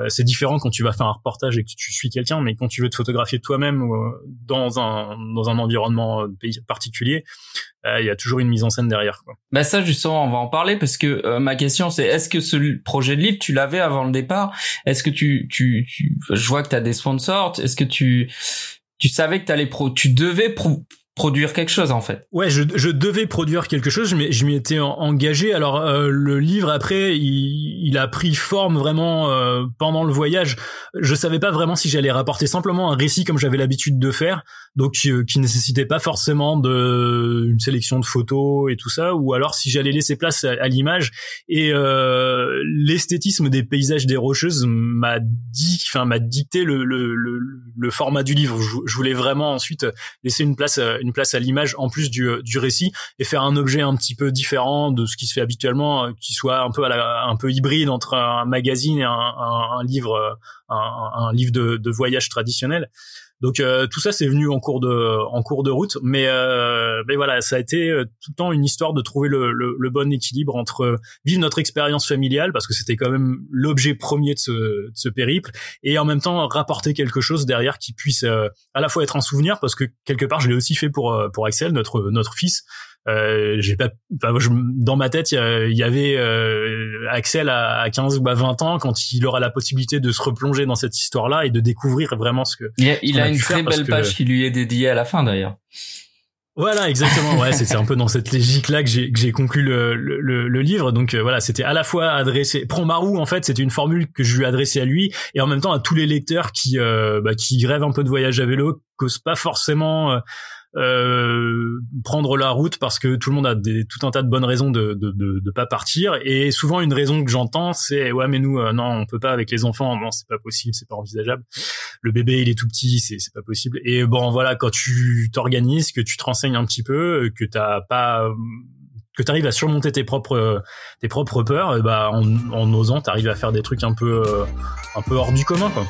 c'est différent quand tu vas faire un reportage et que tu suis quelqu'un, mais quand tu veux te photographier toi-même euh, dans un dans un environnement euh, particulier, il y a toujours une mise en scène derrière. Quoi. Bah ça justement, on va en parler parce que ma question c'est est-ce que ce projet de livre tu l'avais avant le départ? Est-ce que tu, tu, tu je vois que tu as des sponsors Est-ce que tu tu savais que t'allais pro tu devais pro produire quelque chose en fait. Ouais, je, je devais produire quelque chose, mais je m'y étais engagé. Alors euh, le livre après, il, il, a pris forme vraiment euh, pendant le voyage. Je savais pas vraiment si j'allais rapporter simplement un récit comme j'avais l'habitude de faire, donc euh, qui nécessitait pas forcément de une sélection de photos et tout ça, ou alors si j'allais laisser place à, l'image. Et l'esthétisme des paysages des rocheuses m'a dit, enfin m'a dicté le, le, le, le, format du livre. Je, voulais vraiment ensuite laisser une place une place à l'image en plus du, du récit et faire un objet un petit peu différent de ce qui se fait habituellement, euh, qui soit un peu un peu hybride entre un magazine et un, un, un livre, euh, un, un, livre de, de voyage traditionnel. Donc euh, tout ça c'est venu en cours de en cours de route, mais euh, mais voilà ça a été tout le temps une histoire de trouver le, le, le bon équilibre entre vivre notre expérience familiale parce que c'était quand même l'objet premier de ce, de ce périple et en même temps rapporter quelque chose derrière qui puisse à la fois être un souvenir parce que quelque part je l'ai aussi fait pour pour Axel notre notre fils euh, j'ai pas, dans ma tête, il y, avait euh, Axel à, 15 ou à 20 ans quand il aura la possibilité de se replonger dans cette histoire-là et de découvrir vraiment ce que. Il a, une très belle page qui lui est dédiée à la fin d'ailleurs. Voilà, exactement. Ouais, c'est un peu dans cette logique-là que j'ai que j'ai conclu le, le, le, livre. Donc euh, voilà, c'était à la fois adressé. Prends Marou, en fait, c'était une formule que je lui adressais à lui et en même temps à tous les lecteurs qui euh, bah, qui rêvent un peu de voyage à vélo, causent pas forcément euh, prendre la route parce que tout le monde a des, tout un tas de bonnes raisons de, de, de, de pas partir. Et souvent une raison que j'entends c'est ouais mais nous euh, non on peut pas avec les enfants. Non c'est pas possible c'est pas envisageable. Le bébé il est tout petit c'est c'est pas possible et bon voilà quand tu t'organises que tu te renseignes un petit peu que t'as pas que tu arrives à surmonter tes propres tes propres peurs et bah en, en osant tu arrives à faire des trucs un peu euh, un peu hors du commun quoi.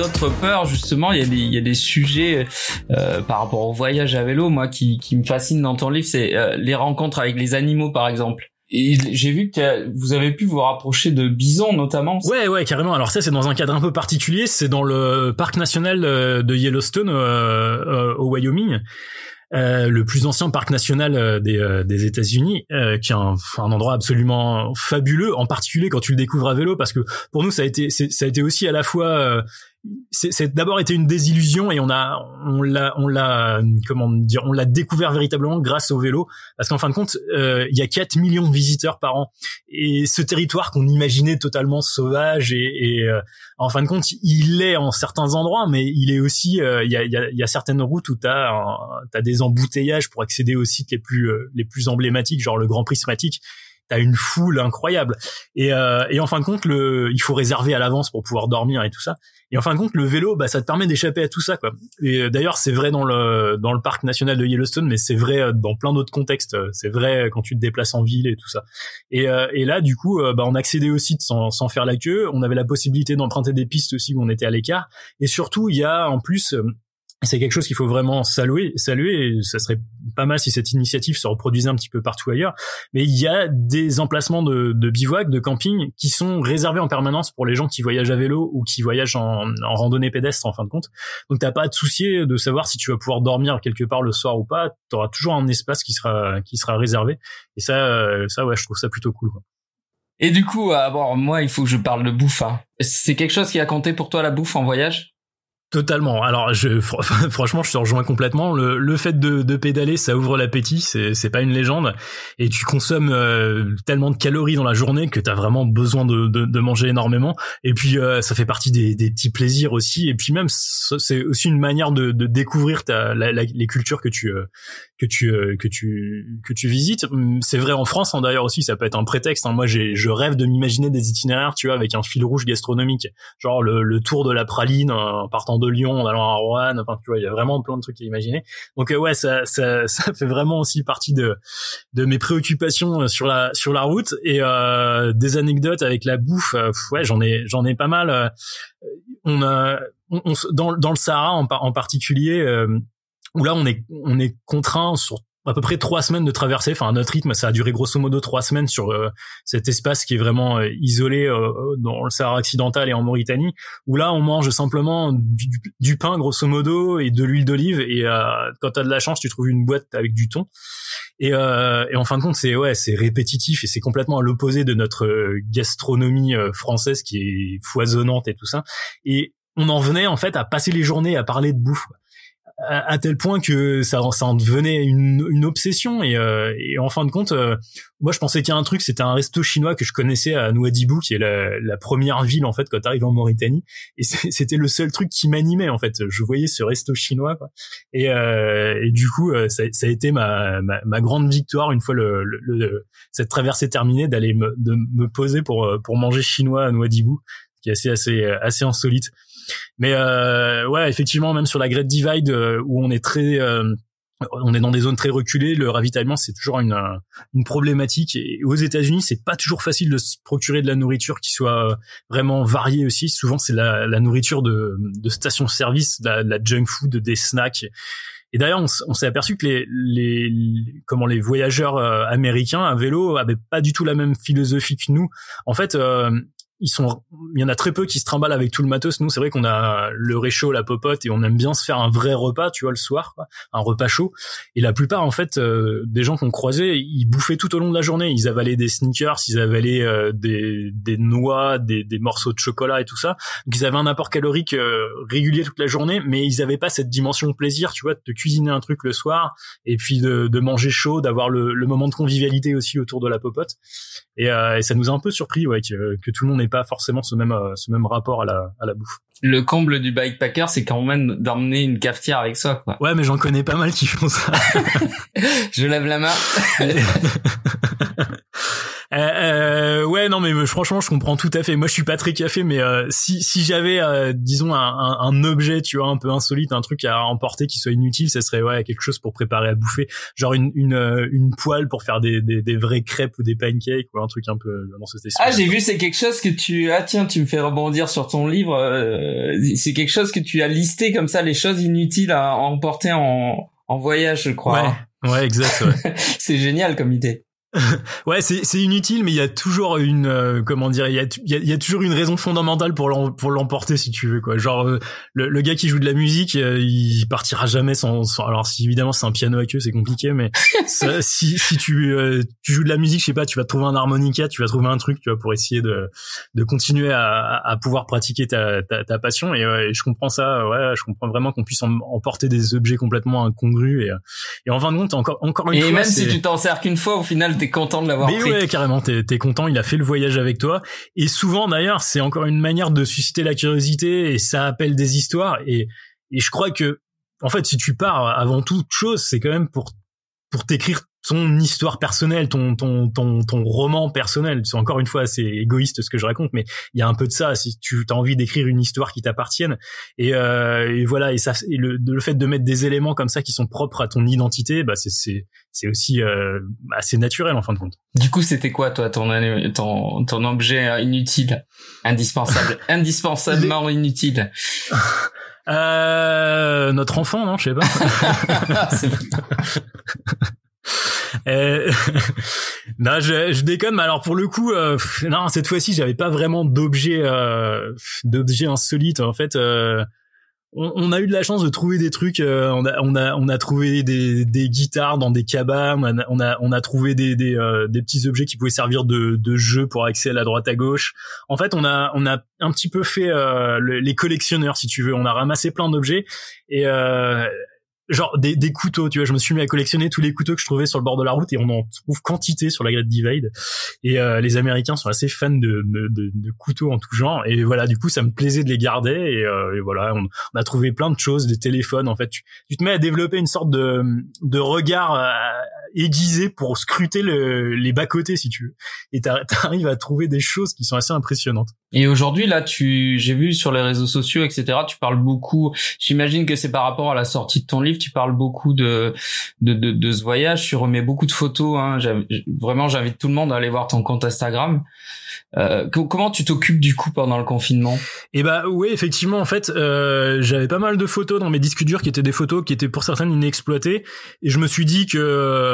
D'autres peurs, justement, il y a des, il y a des sujets euh, par rapport au voyage à vélo, moi, qui, qui me fascinent dans ton livre, c'est euh, les rencontres avec les animaux, par exemple. Et j'ai vu que vous avez pu vous rapprocher de bisons notamment. Ouais, ouais, carrément. Alors ça, c'est dans un cadre un peu particulier. C'est dans le parc national euh, de Yellowstone euh, au Wyoming. le plus ancien parc national des, des États-Unis, qui est un, un, endroit absolument fabuleux, en particulier quand tu le découvres à vélo, parce que pour nous ça a été ça a été aussi à la fois c'est d'abord été une désillusion et on a on l'a on l'a comment dire on l'a découvert véritablement grâce au vélo. Parce qu'en fin de compte euh, il y a 4 millions de visiteurs par an. Et ce territoire qu'on imaginait totalement sauvage et, et euh, en fin de compte il est en certains endroits mais il est aussi euh, il y, a, y, a, y, a, certaines routes où tu as as des embouteillages pour accéder aux sites les plus les plus emblématiques genre le Grand Prismatique t'as une foule incroyable et, et en fin de compte le il faut réserver à l'avance pour pouvoir dormir et tout ça et en fin de compte, le vélo, bah, ça te permet d'échapper à tout ça, quoi. Et euh, d'ailleurs, c'est vrai dans le dans le parc national de Yellowstone, mais c'est vrai euh, dans plein d'autres contextes. C'est vrai quand tu te déplaces en ville et tout ça. Et, euh, et là, du coup, bah, on accédait au site sans, sans faire la queue. On avait la possibilité d'emprunter des pistes aussi où on était à l'écart. Et surtout, il y a en plus c'est quelque chose qu'il faut vraiment saluer, saluer. Ça serait pas mal si cette initiative se reproduisait un petit peu partout ailleurs. Mais il y a des emplacements de, de bivouac, de camping, qui sont réservés en permanence pour les gens qui voyagent à vélo ou qui voyagent en, randonnée pédestre en fin de compte. Donc t'as pas à te soucier de savoir si tu vas pouvoir dormir quelque part le soir ou pas. Tu auras toujours un espace qui sera qui sera réservé. Et ça, euh, ça ouais, je trouve ça plutôt cool. Et du coup, bon, moi, il faut que je parle de bouffe. Hein. C'est quelque chose qui a compté pour toi la bouffe en voyage? Totalement. Alors, je, franchement, je te rejoins complètement. Le, le fait de, de pédaler, ça ouvre l'appétit. C'est, c'est pas une légende. Et tu consommes euh, tellement de calories dans la journée que t'as vraiment besoin de, de, de, manger énormément. Et puis, euh, ça fait partie des, des, petits plaisirs aussi. Et puis même, c'est aussi une manière de, découvrir ta, les cultures que tu euh, que tu que tu que tu visites. C'est vrai en France, hein, d'ailleurs aussi. Ça peut être un prétexte. Hein. Moi, je rêve de m'imaginer des itinéraires, tu vois, avec un fil rouge gastronomique, genre le, le tour de la praline en partant de Lyon en allant à Rouen. Enfin, tu vois, il y a vraiment plein de trucs à imaginer. Donc euh, ouais, ça, ça, ça fait vraiment aussi partie de de mes préoccupations euh, sur la sur la route et euh, des anecdotes avec la bouffe. Euh, ouais, j'en ai j'en ai pas mal. On a on, dans dans le Sahara en, en particulier. Où là on est on est contraint sur à peu près trois semaines de traversée. Enfin, notre rythme, ça a duré grosso modo trois semaines sur euh, cet espace qui est vraiment euh, isolé euh, dans le Sahara occidental et en Mauritanie, où là, on mange simplement du, pain grosso modo et de l'huile d'olive. Et quand t'as de la chance, tu trouves une boîte avec du thon. Et, et en fin de compte, c'est ouais, c'est répétitif et c'est complètement à l'opposé de notre gastronomie française qui est foisonnante et tout ça. Et on en venait en fait à passer les journées à parler de bouffe à, tel point que ça, ça en devenait une, une obsession. Et, euh, et, en fin de compte euh, moi je pensais qu'il y a un truc c'était un resto chinois que je connaissais à Nouadhibou qui est la, la première ville en fait quand tu arrives en Mauritanie. Et c'était le seul truc qui m'animait en fait. Je voyais ce resto chinois quoi. Et, euh, et du coup euh, ça, ça, a été ma, ma, ma, grande victoire une fois le, le, cette traversée terminée d'aller me, me poser pour pour manger chinois à Nouadhibou qui est assez assez assez insolite mais euh, ouais, effectivement, même sur la Great Divide euh, où on est très euh, on est dans des zones très reculées, le ravitaillement c'est toujours une, une problématique. Et aux États-Unis, c'est pas toujours facile de se procurer de la nourriture qui soit vraiment variée aussi. Souvent, c'est la, nourriture de, de station-service, la, la, junk food, des snacks. Et d'ailleurs, on, s'est aperçu que les, les, comment les voyageurs américains à vélo avaient pas du tout la même philosophie que nous. En fait, ils sont, il y en a très peu qui se trimballent avec tout le matos. Nous, c'est vrai qu'on a le réchaud, la popote, et on aime bien se faire un vrai repas, tu vois, le soir, un repas chaud. Et la plupart, en fait, euh, des gens qu'on croisait, ils bouffaient tout au long de la journée. Ils avalaient des sneakers, ils avalaient euh, des, des noix, des, des, morceaux de chocolat et tout ça. Donc, ils avaient un apport calorique euh, régulier toute la journée, mais ils avaient pas cette dimension de plaisir, tu vois, de cuisiner un truc le soir et puis de, de manger chaud, d'avoir le, le, moment de convivialité aussi autour de la popote. Et, et, ça nous a un peu surpris, ouais, que, que tout le monde pas forcément ce même euh, ce même rapport à la à la bouffe. Le comble du bikepacker, c'est quand même d'emmener une cafetière avec soi, quoi. Ouais, mais j'en connais pas mal qui font ça. Je lève la main. Euh, euh, ouais, non, mais franchement, je comprends tout à fait. Moi, je suis pas très café, mais euh, si si j'avais, euh, disons, un, un, un, objet, tu vois, un peu insolite, un truc à emporter qui soit inutile, ça serait ouais quelque chose pour préparer à bouffer, genre une une, euh, une poêle pour faire des, des des vraies crêpes ou des pancakes ou un truc un peu dans ce style. Ah, j'ai vu, c'est quelque chose que tu ah tiens, tu me fais rebondir sur ton livre. c'est quelque chose que tu as listé comme ça, les choses inutiles à emporter en en voyage, je crois. Ouais, ouais, exact. Ouais. c'est génial comme idée. ouais, c'est c'est inutile, mais il y a toujours une euh, comment dire, il y a, il y a, toujours une raison fondamentale pour l'em, pour l'emporter si tu veux quoi. Genre euh, le, le, gars qui joue de la musique, euh, il partira jamais sans, sans, alors si évidemment c'est un piano à queue, c'est compliqué, mais si si tu tu joues de la musique, je sais pas, tu vas trouver un harmonica, tu vas trouver un truc, tu vois, pour essayer de de continuer à, à pouvoir pratiquer ta ta, ta passion et, je comprends ça, ouais, je comprends vraiment qu'on puisse emporter des objets complètement incongrus et et en fin de compte encore encore une fois. Et même si tu t'en sers qu'une fois, au final t'es content de l'avoir pris. ouais, carrément, t'es es content, il a fait le voyage avec toi. Et souvent, d'ailleurs, c'est encore une manière de susciter la curiosité et ça appelle des histoires. Et, et je crois que, en fait, si tu pars avant toute chose, c'est quand même pour pour t'écrire ton histoire personnelle, ton ton ton ton roman personnel. C'est encore une fois assez égoïste ce que je raconte, mais il y a un peu de ça. Si tu as envie d'écrire une histoire qui t'appartienne, et, euh, et, voilà, et ça, et le, le fait de mettre des éléments comme ça qui sont propres à ton identité, bah c'est c'est c'est aussi euh, assez naturel en fin de compte. Du coup, c'était quoi toi ton ton ton objet inutile, indispensable, indispensablement inutile? Euh, notre enfant, non, je sais pas. euh, non, je, je déconne. Mais alors pour le coup, euh, non, cette fois-ci, j'avais pas vraiment d'objet, euh, d'objet insolite. En fait, euh, on, a eu de la chance de trouver des trucs. Euh, on, a, on, a, on a trouvé des, des guitares dans des cabanes. On a, on a, trouvé des, des, des, petits objets qui pouvaient servir de, de jeu pour accéder à la droite à gauche. En fait, on a, on a un petit peu fait les collectionneurs, si tu veux. On a ramassé plein d'objets et genre des, des, couteaux, tu vois, je me suis mis à collectionner tous les couteaux que je trouvais sur le bord de la route et on en trouve quantité sur la Great Divide. Et euh, les Américains sont assez fans de, de, de, couteaux en tout genre. Et voilà, du coup, ça me plaisait de les garder. Et, euh, et voilà, on, a trouvé plein de choses, des téléphones. En fait, tu, tu te mets à développer une sorte de, de regard euh, aiguisé pour scruter le, les bas côtés, si tu veux. Et t'arrives à trouver des choses qui sont assez impressionnantes. Et aujourd'hui, là, tu, j'ai vu sur les réseaux sociaux, etc. Tu parles beaucoup. J'imagine que c'est par rapport à la sortie de ton livre tu parles beaucoup de, de, de, de ce voyage, tu remets beaucoup de photos. Hein. Vraiment, j'invite tout le monde à aller voir ton compte Instagram. Euh, comment tu t'occupes du coup pendant le confinement? Eh bah oui, effectivement, en fait, euh, j'avais pas mal de photos dans mes disques durs qui étaient des photos qui étaient pour certaines inexploitées, et je me suis dit que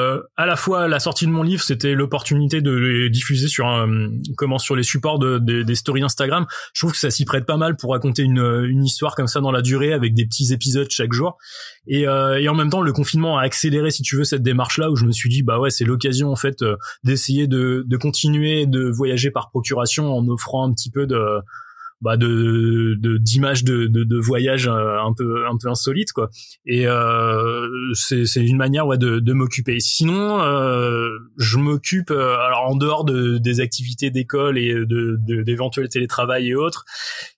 euh, à la fois la sortie de mon livre, c'était l'opportunité de les diffuser sur un, comment sur les supports de, des stories Instagram. Je trouve que ça s'y prête pas mal pour raconter une, une histoire comme ça dans la durée avec des petits épisodes chaque jour. Et, euh, et en même temps, le confinement a accéléré, si tu veux, cette démarche-là où je me suis dit, bah ouais, c'est l'occasion en fait euh, d'essayer de, de continuer de voyager par procuration en offrant un petit peu de bah de d'images de, de, de, voyage euh, un peu un peu insolite quoi. Et euh, c'est c'est une manière ouais de, de m'occuper. Sinon euh, je m'occupe euh, alors en dehors de des activités d'école et de d'éventuels télétravail et autres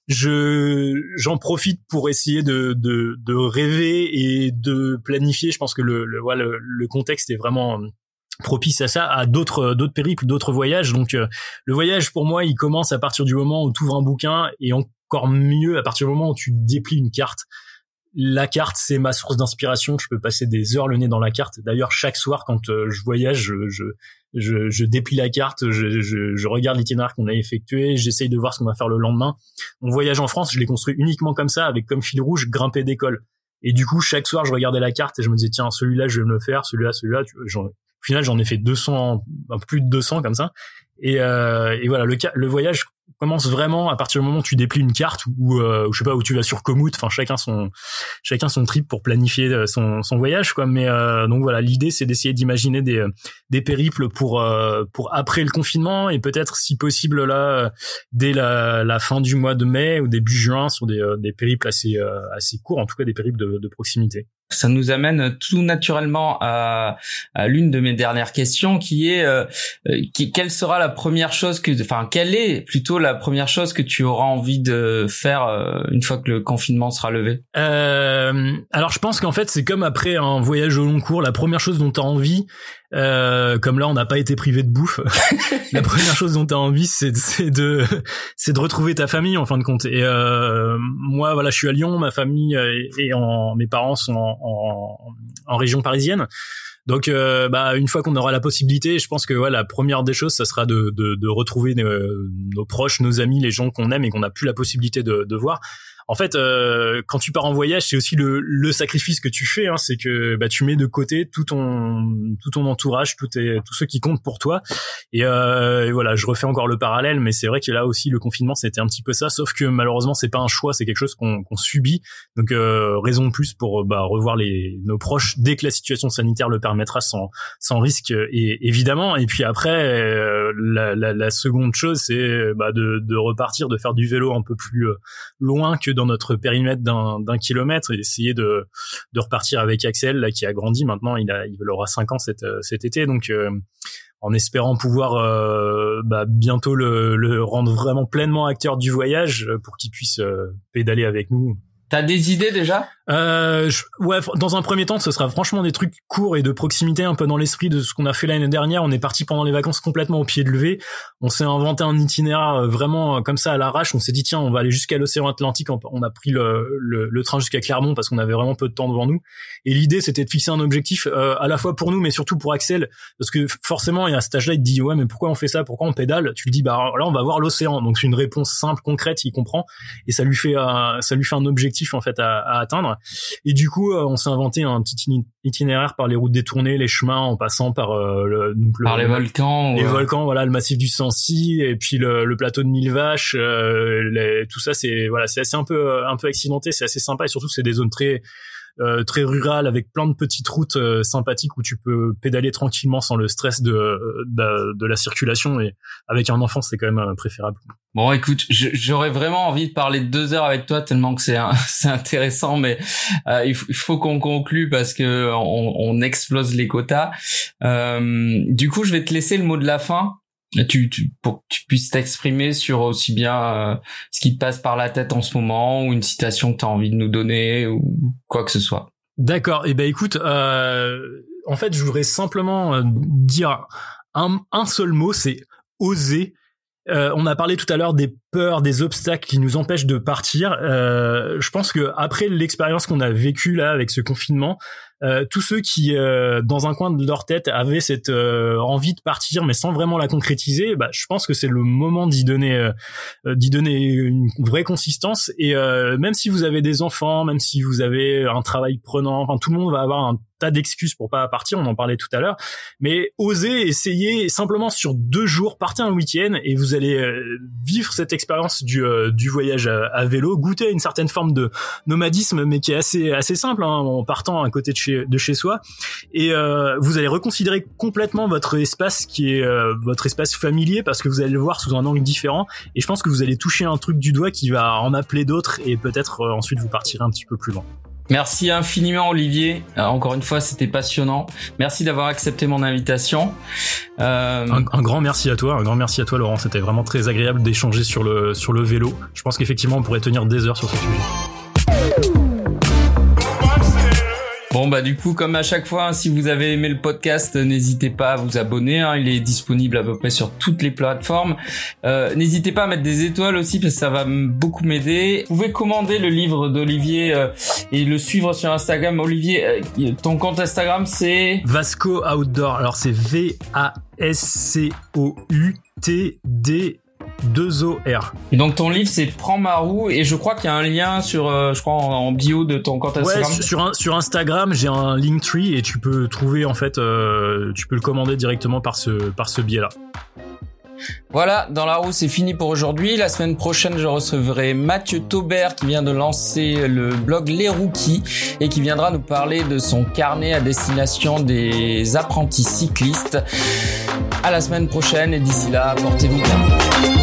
je j'en profite pour essayer de, de de rêver et de planifier. Je pense que le le, le, le contexte est vraiment propice à ça, à d'autres d'autres périples, d'autres voyages. Donc euh, le voyage pour moi, il commence à partir du moment où tu ouvres un bouquin et encore mieux à partir du moment où tu déplies une carte. La carte, c'est ma source d'inspiration. Je peux passer des heures le nez dans la carte. D'ailleurs, chaque soir, quand euh, je voyage, je, je, je, je, déplie la carte, je, je, je regarde l'itinéraire qu'on a effectué, j'essaye de voir ce qu'on va faire le lendemain. Mon voyage en France, je l'ai construit uniquement comme ça, avec comme fil rouge grimper d'école. Et du coup, chaque soir, je regardais la carte et je me disais, tiens, celui-là, je vais me le faire, celui-là, celui-là. Au final, j'en ai fait 200, plus de 200 comme ça. Et, euh, et voilà, le, le voyage commence vraiment à partir du moment où tu déplies une carte ou euh, je sais pas où tu vas sur Komoot. Enfin chacun son chacun son trip pour planifier euh, son, son voyage quoi. Mais euh, donc voilà l'idée c'est d'essayer d'imaginer des des périples pour euh, pour après le confinement et peut-être si possible là dès la, la fin du mois de mai ou début juin sur des des périples assez assez courts en tout cas des périples de, de proximité ça nous amène tout naturellement à, à l'une de mes dernières questions qui est euh, qui, quelle sera la première chose que enfin quelle est plutôt la première chose que tu auras envie de faire euh, une fois que le confinement sera levé? Euh, Alors je pense qu'en fait c'est comme après un voyage au long cours, la première chose dont tu as envie, euh, comme là on n'a pas été privé de bouffe, la première chose dont tu as envie c'est de c'est de retrouver ta famille en fin de compte. Et euh, moi voilà je suis à Lyon, ma famille et en mes parents sont en, en, en région parisienne. Donc, euh, bah, une fois qu'on aura la possibilité, je pense que ouais, la première des choses, ça sera de, de, de retrouver nos, nos, proches, nos amis, les gens qu'on aime et qu'on n'a plus la possibilité de, de voir. En fait, euh, quand tu pars en voyage, c'est aussi le, le sacrifice que tu fais. Hein, c'est que bah, tu mets de côté tout ton tout ton entourage, tout tes, tous ceux qui comptent pour toi. Et, euh, et voilà, je refais encore le parallèle, mais c'est vrai que là aussi le confinement c'était un petit peu ça, sauf que malheureusement c'est pas un choix, c'est quelque chose qu'on qu'on subit. Donc euh, raison de plus pour bah, revoir les nos proches dès que la situation sanitaire le permettra, sans sans risque et évidemment. Et puis après, euh, la, la, la, seconde chose c'est bah, de, de repartir, de faire du vélo un peu plus euh, loin que dans notre périmètre d'un kilomètre, et essayer de de repartir avec Axel là qui a grandi maintenant, il a il aura 5 ans cet cet été, donc en espérant pouvoir euh, bah, bientôt le, le, rendre vraiment pleinement acteur du voyage euh, pour qu'il puisse euh, pédaler avec nous. T'as des idées déjà? Euh, ouais, dans un premier temps, ce sera franchement des trucs courts et de proximité, un peu dans l'esprit de ce qu'on a fait l'année dernière. On est parti pendant les vacances complètement au pied de levé. On s'est inventé un itinéraire euh, vraiment euh, comme ça à l'arrache. On s'est dit tiens, on va aller jusqu'à l'océan Atlantique. On a pris le, le, le train jusqu'à Clermont parce qu'on avait vraiment peu de temps devant nous. Et l'idée, c'était de fixer un objectif euh, à la fois pour nous, mais surtout pour Axel, parce que forcément, il y a cet âge-là, il te dit ouais, mais pourquoi on fait ça? Pourquoi on pédale? Tu lui dis bah là, on va voir l'océan. Donc c'est une réponse simple, concrète, il comprend, et ça lui fait ça lui fait un objectif en fait à, à atteindre. Et du coup, euh, on s'est inventé un petit itinéraire par les routes détournées, les chemins, en passant par euh, le, donc le, les volcans, les volcans, voilà, le massif du Sancy, et puis le, le plateau de Mille Vaches. Euh, tout ça, c'est voilà, c'est assez un peu un peu accidenté, c'est assez sympa, et surtout c'est des zones très euh, très rural avec plein de petites routes euh, sympathiques où tu peux pédaler tranquillement sans le stress de, de, la circulation et avec un enfant c'est quand même euh, préférable. Bon écoute, j'aurais vraiment envie de parler deux heures avec toi tellement que c'est c'est intéressant mais il, faut qu'on conclue parce que on, on explose les quotas. du coup je vais te laisser le mot de la fin tu, tu, pour que tu puisses t'exprimer sur aussi bien euh, ce qui te passe par la tête en ce moment ou une citation que tu as envie de nous donner ou quoi que ce soit. D'accord. Et eh ben écoute, euh, en fait, je voudrais simplement euh, dire un, un seul mot, c'est oser. Euh, on a parlé tout à l'heure des peurs, des obstacles qui nous empêchent de partir. Euh, je pense que après l'expérience qu'on a vécue là avec ce confinement, euh, tous ceux qui, euh, dans un coin de leur tête, avaient cette euh, envie de partir, mais sans vraiment la concrétiser, bah, je pense que c'est le moment d'y donner, d'y donner une vraie consistance. Et même si vous avez des enfants, même si vous avez un travail prenant, enfin tout le monde va avoir un tas d'excuses pour pas partir, on en parlait tout à l'heure, mais osez essayer simplement sur deux jours, partez un week-end et vous allez vivre cette expérience du, du voyage à, vélo, goûter à une certaine forme de nomadisme, mais qui est assez assez simple, hein, en partant à côté de chez de chez soi et euh, vous allez reconsidérer complètement votre espace qui est euh, votre espace familier parce que vous allez le voir sous un angle différent et je pense que vous allez toucher un truc du doigt qui va en appeler d'autres et peut-être euh, ensuite vous partirez un petit peu plus loin. Merci infiniment Olivier. encore une fois, c'était passionnant. Merci d'avoir accepté mon invitation. Un, un, grand merci à toi, un grand merci à toi Laurent. C'était vraiment très agréable d'échanger sur le sur le vélo. Je pense qu'effectivement on pourrait tenir des heures sur ce sujet. Bon bah du coup comme à chaque fois hein, si vous avez aimé le podcast n'hésitez pas à vous abonner hein, il est disponible à peu près sur toutes les plateformes. Euh, n'hésitez pas à mettre des étoiles aussi parce que ça va beaucoup m'aider. Vous pouvez commander le livre d'Olivier euh, et le suivre sur Instagram. Olivier euh, ton compte Instagram c'est? Vasco Outdoor. Alors c'est V A S C O U T D 2 OR. Et donc ton livre c'est Prends ma roue et je crois qu'il y a un lien sur euh, je crois en, bio de ton compte Instagram. Ouais, sur sur Instagram, j'ai un Linktree et tu peux trouver en fait euh, tu peux le commander directement par ce par ce biais-là. Voilà, dans la roue, c'est fini pour aujourd'hui. La semaine prochaine, je recevrai Mathieu Taubert qui vient de lancer le blog Les Rookies et qui viendra nous parler de son carnet à destination des apprentis cyclistes. À la semaine prochaine et d'ici là, portez-vous bien.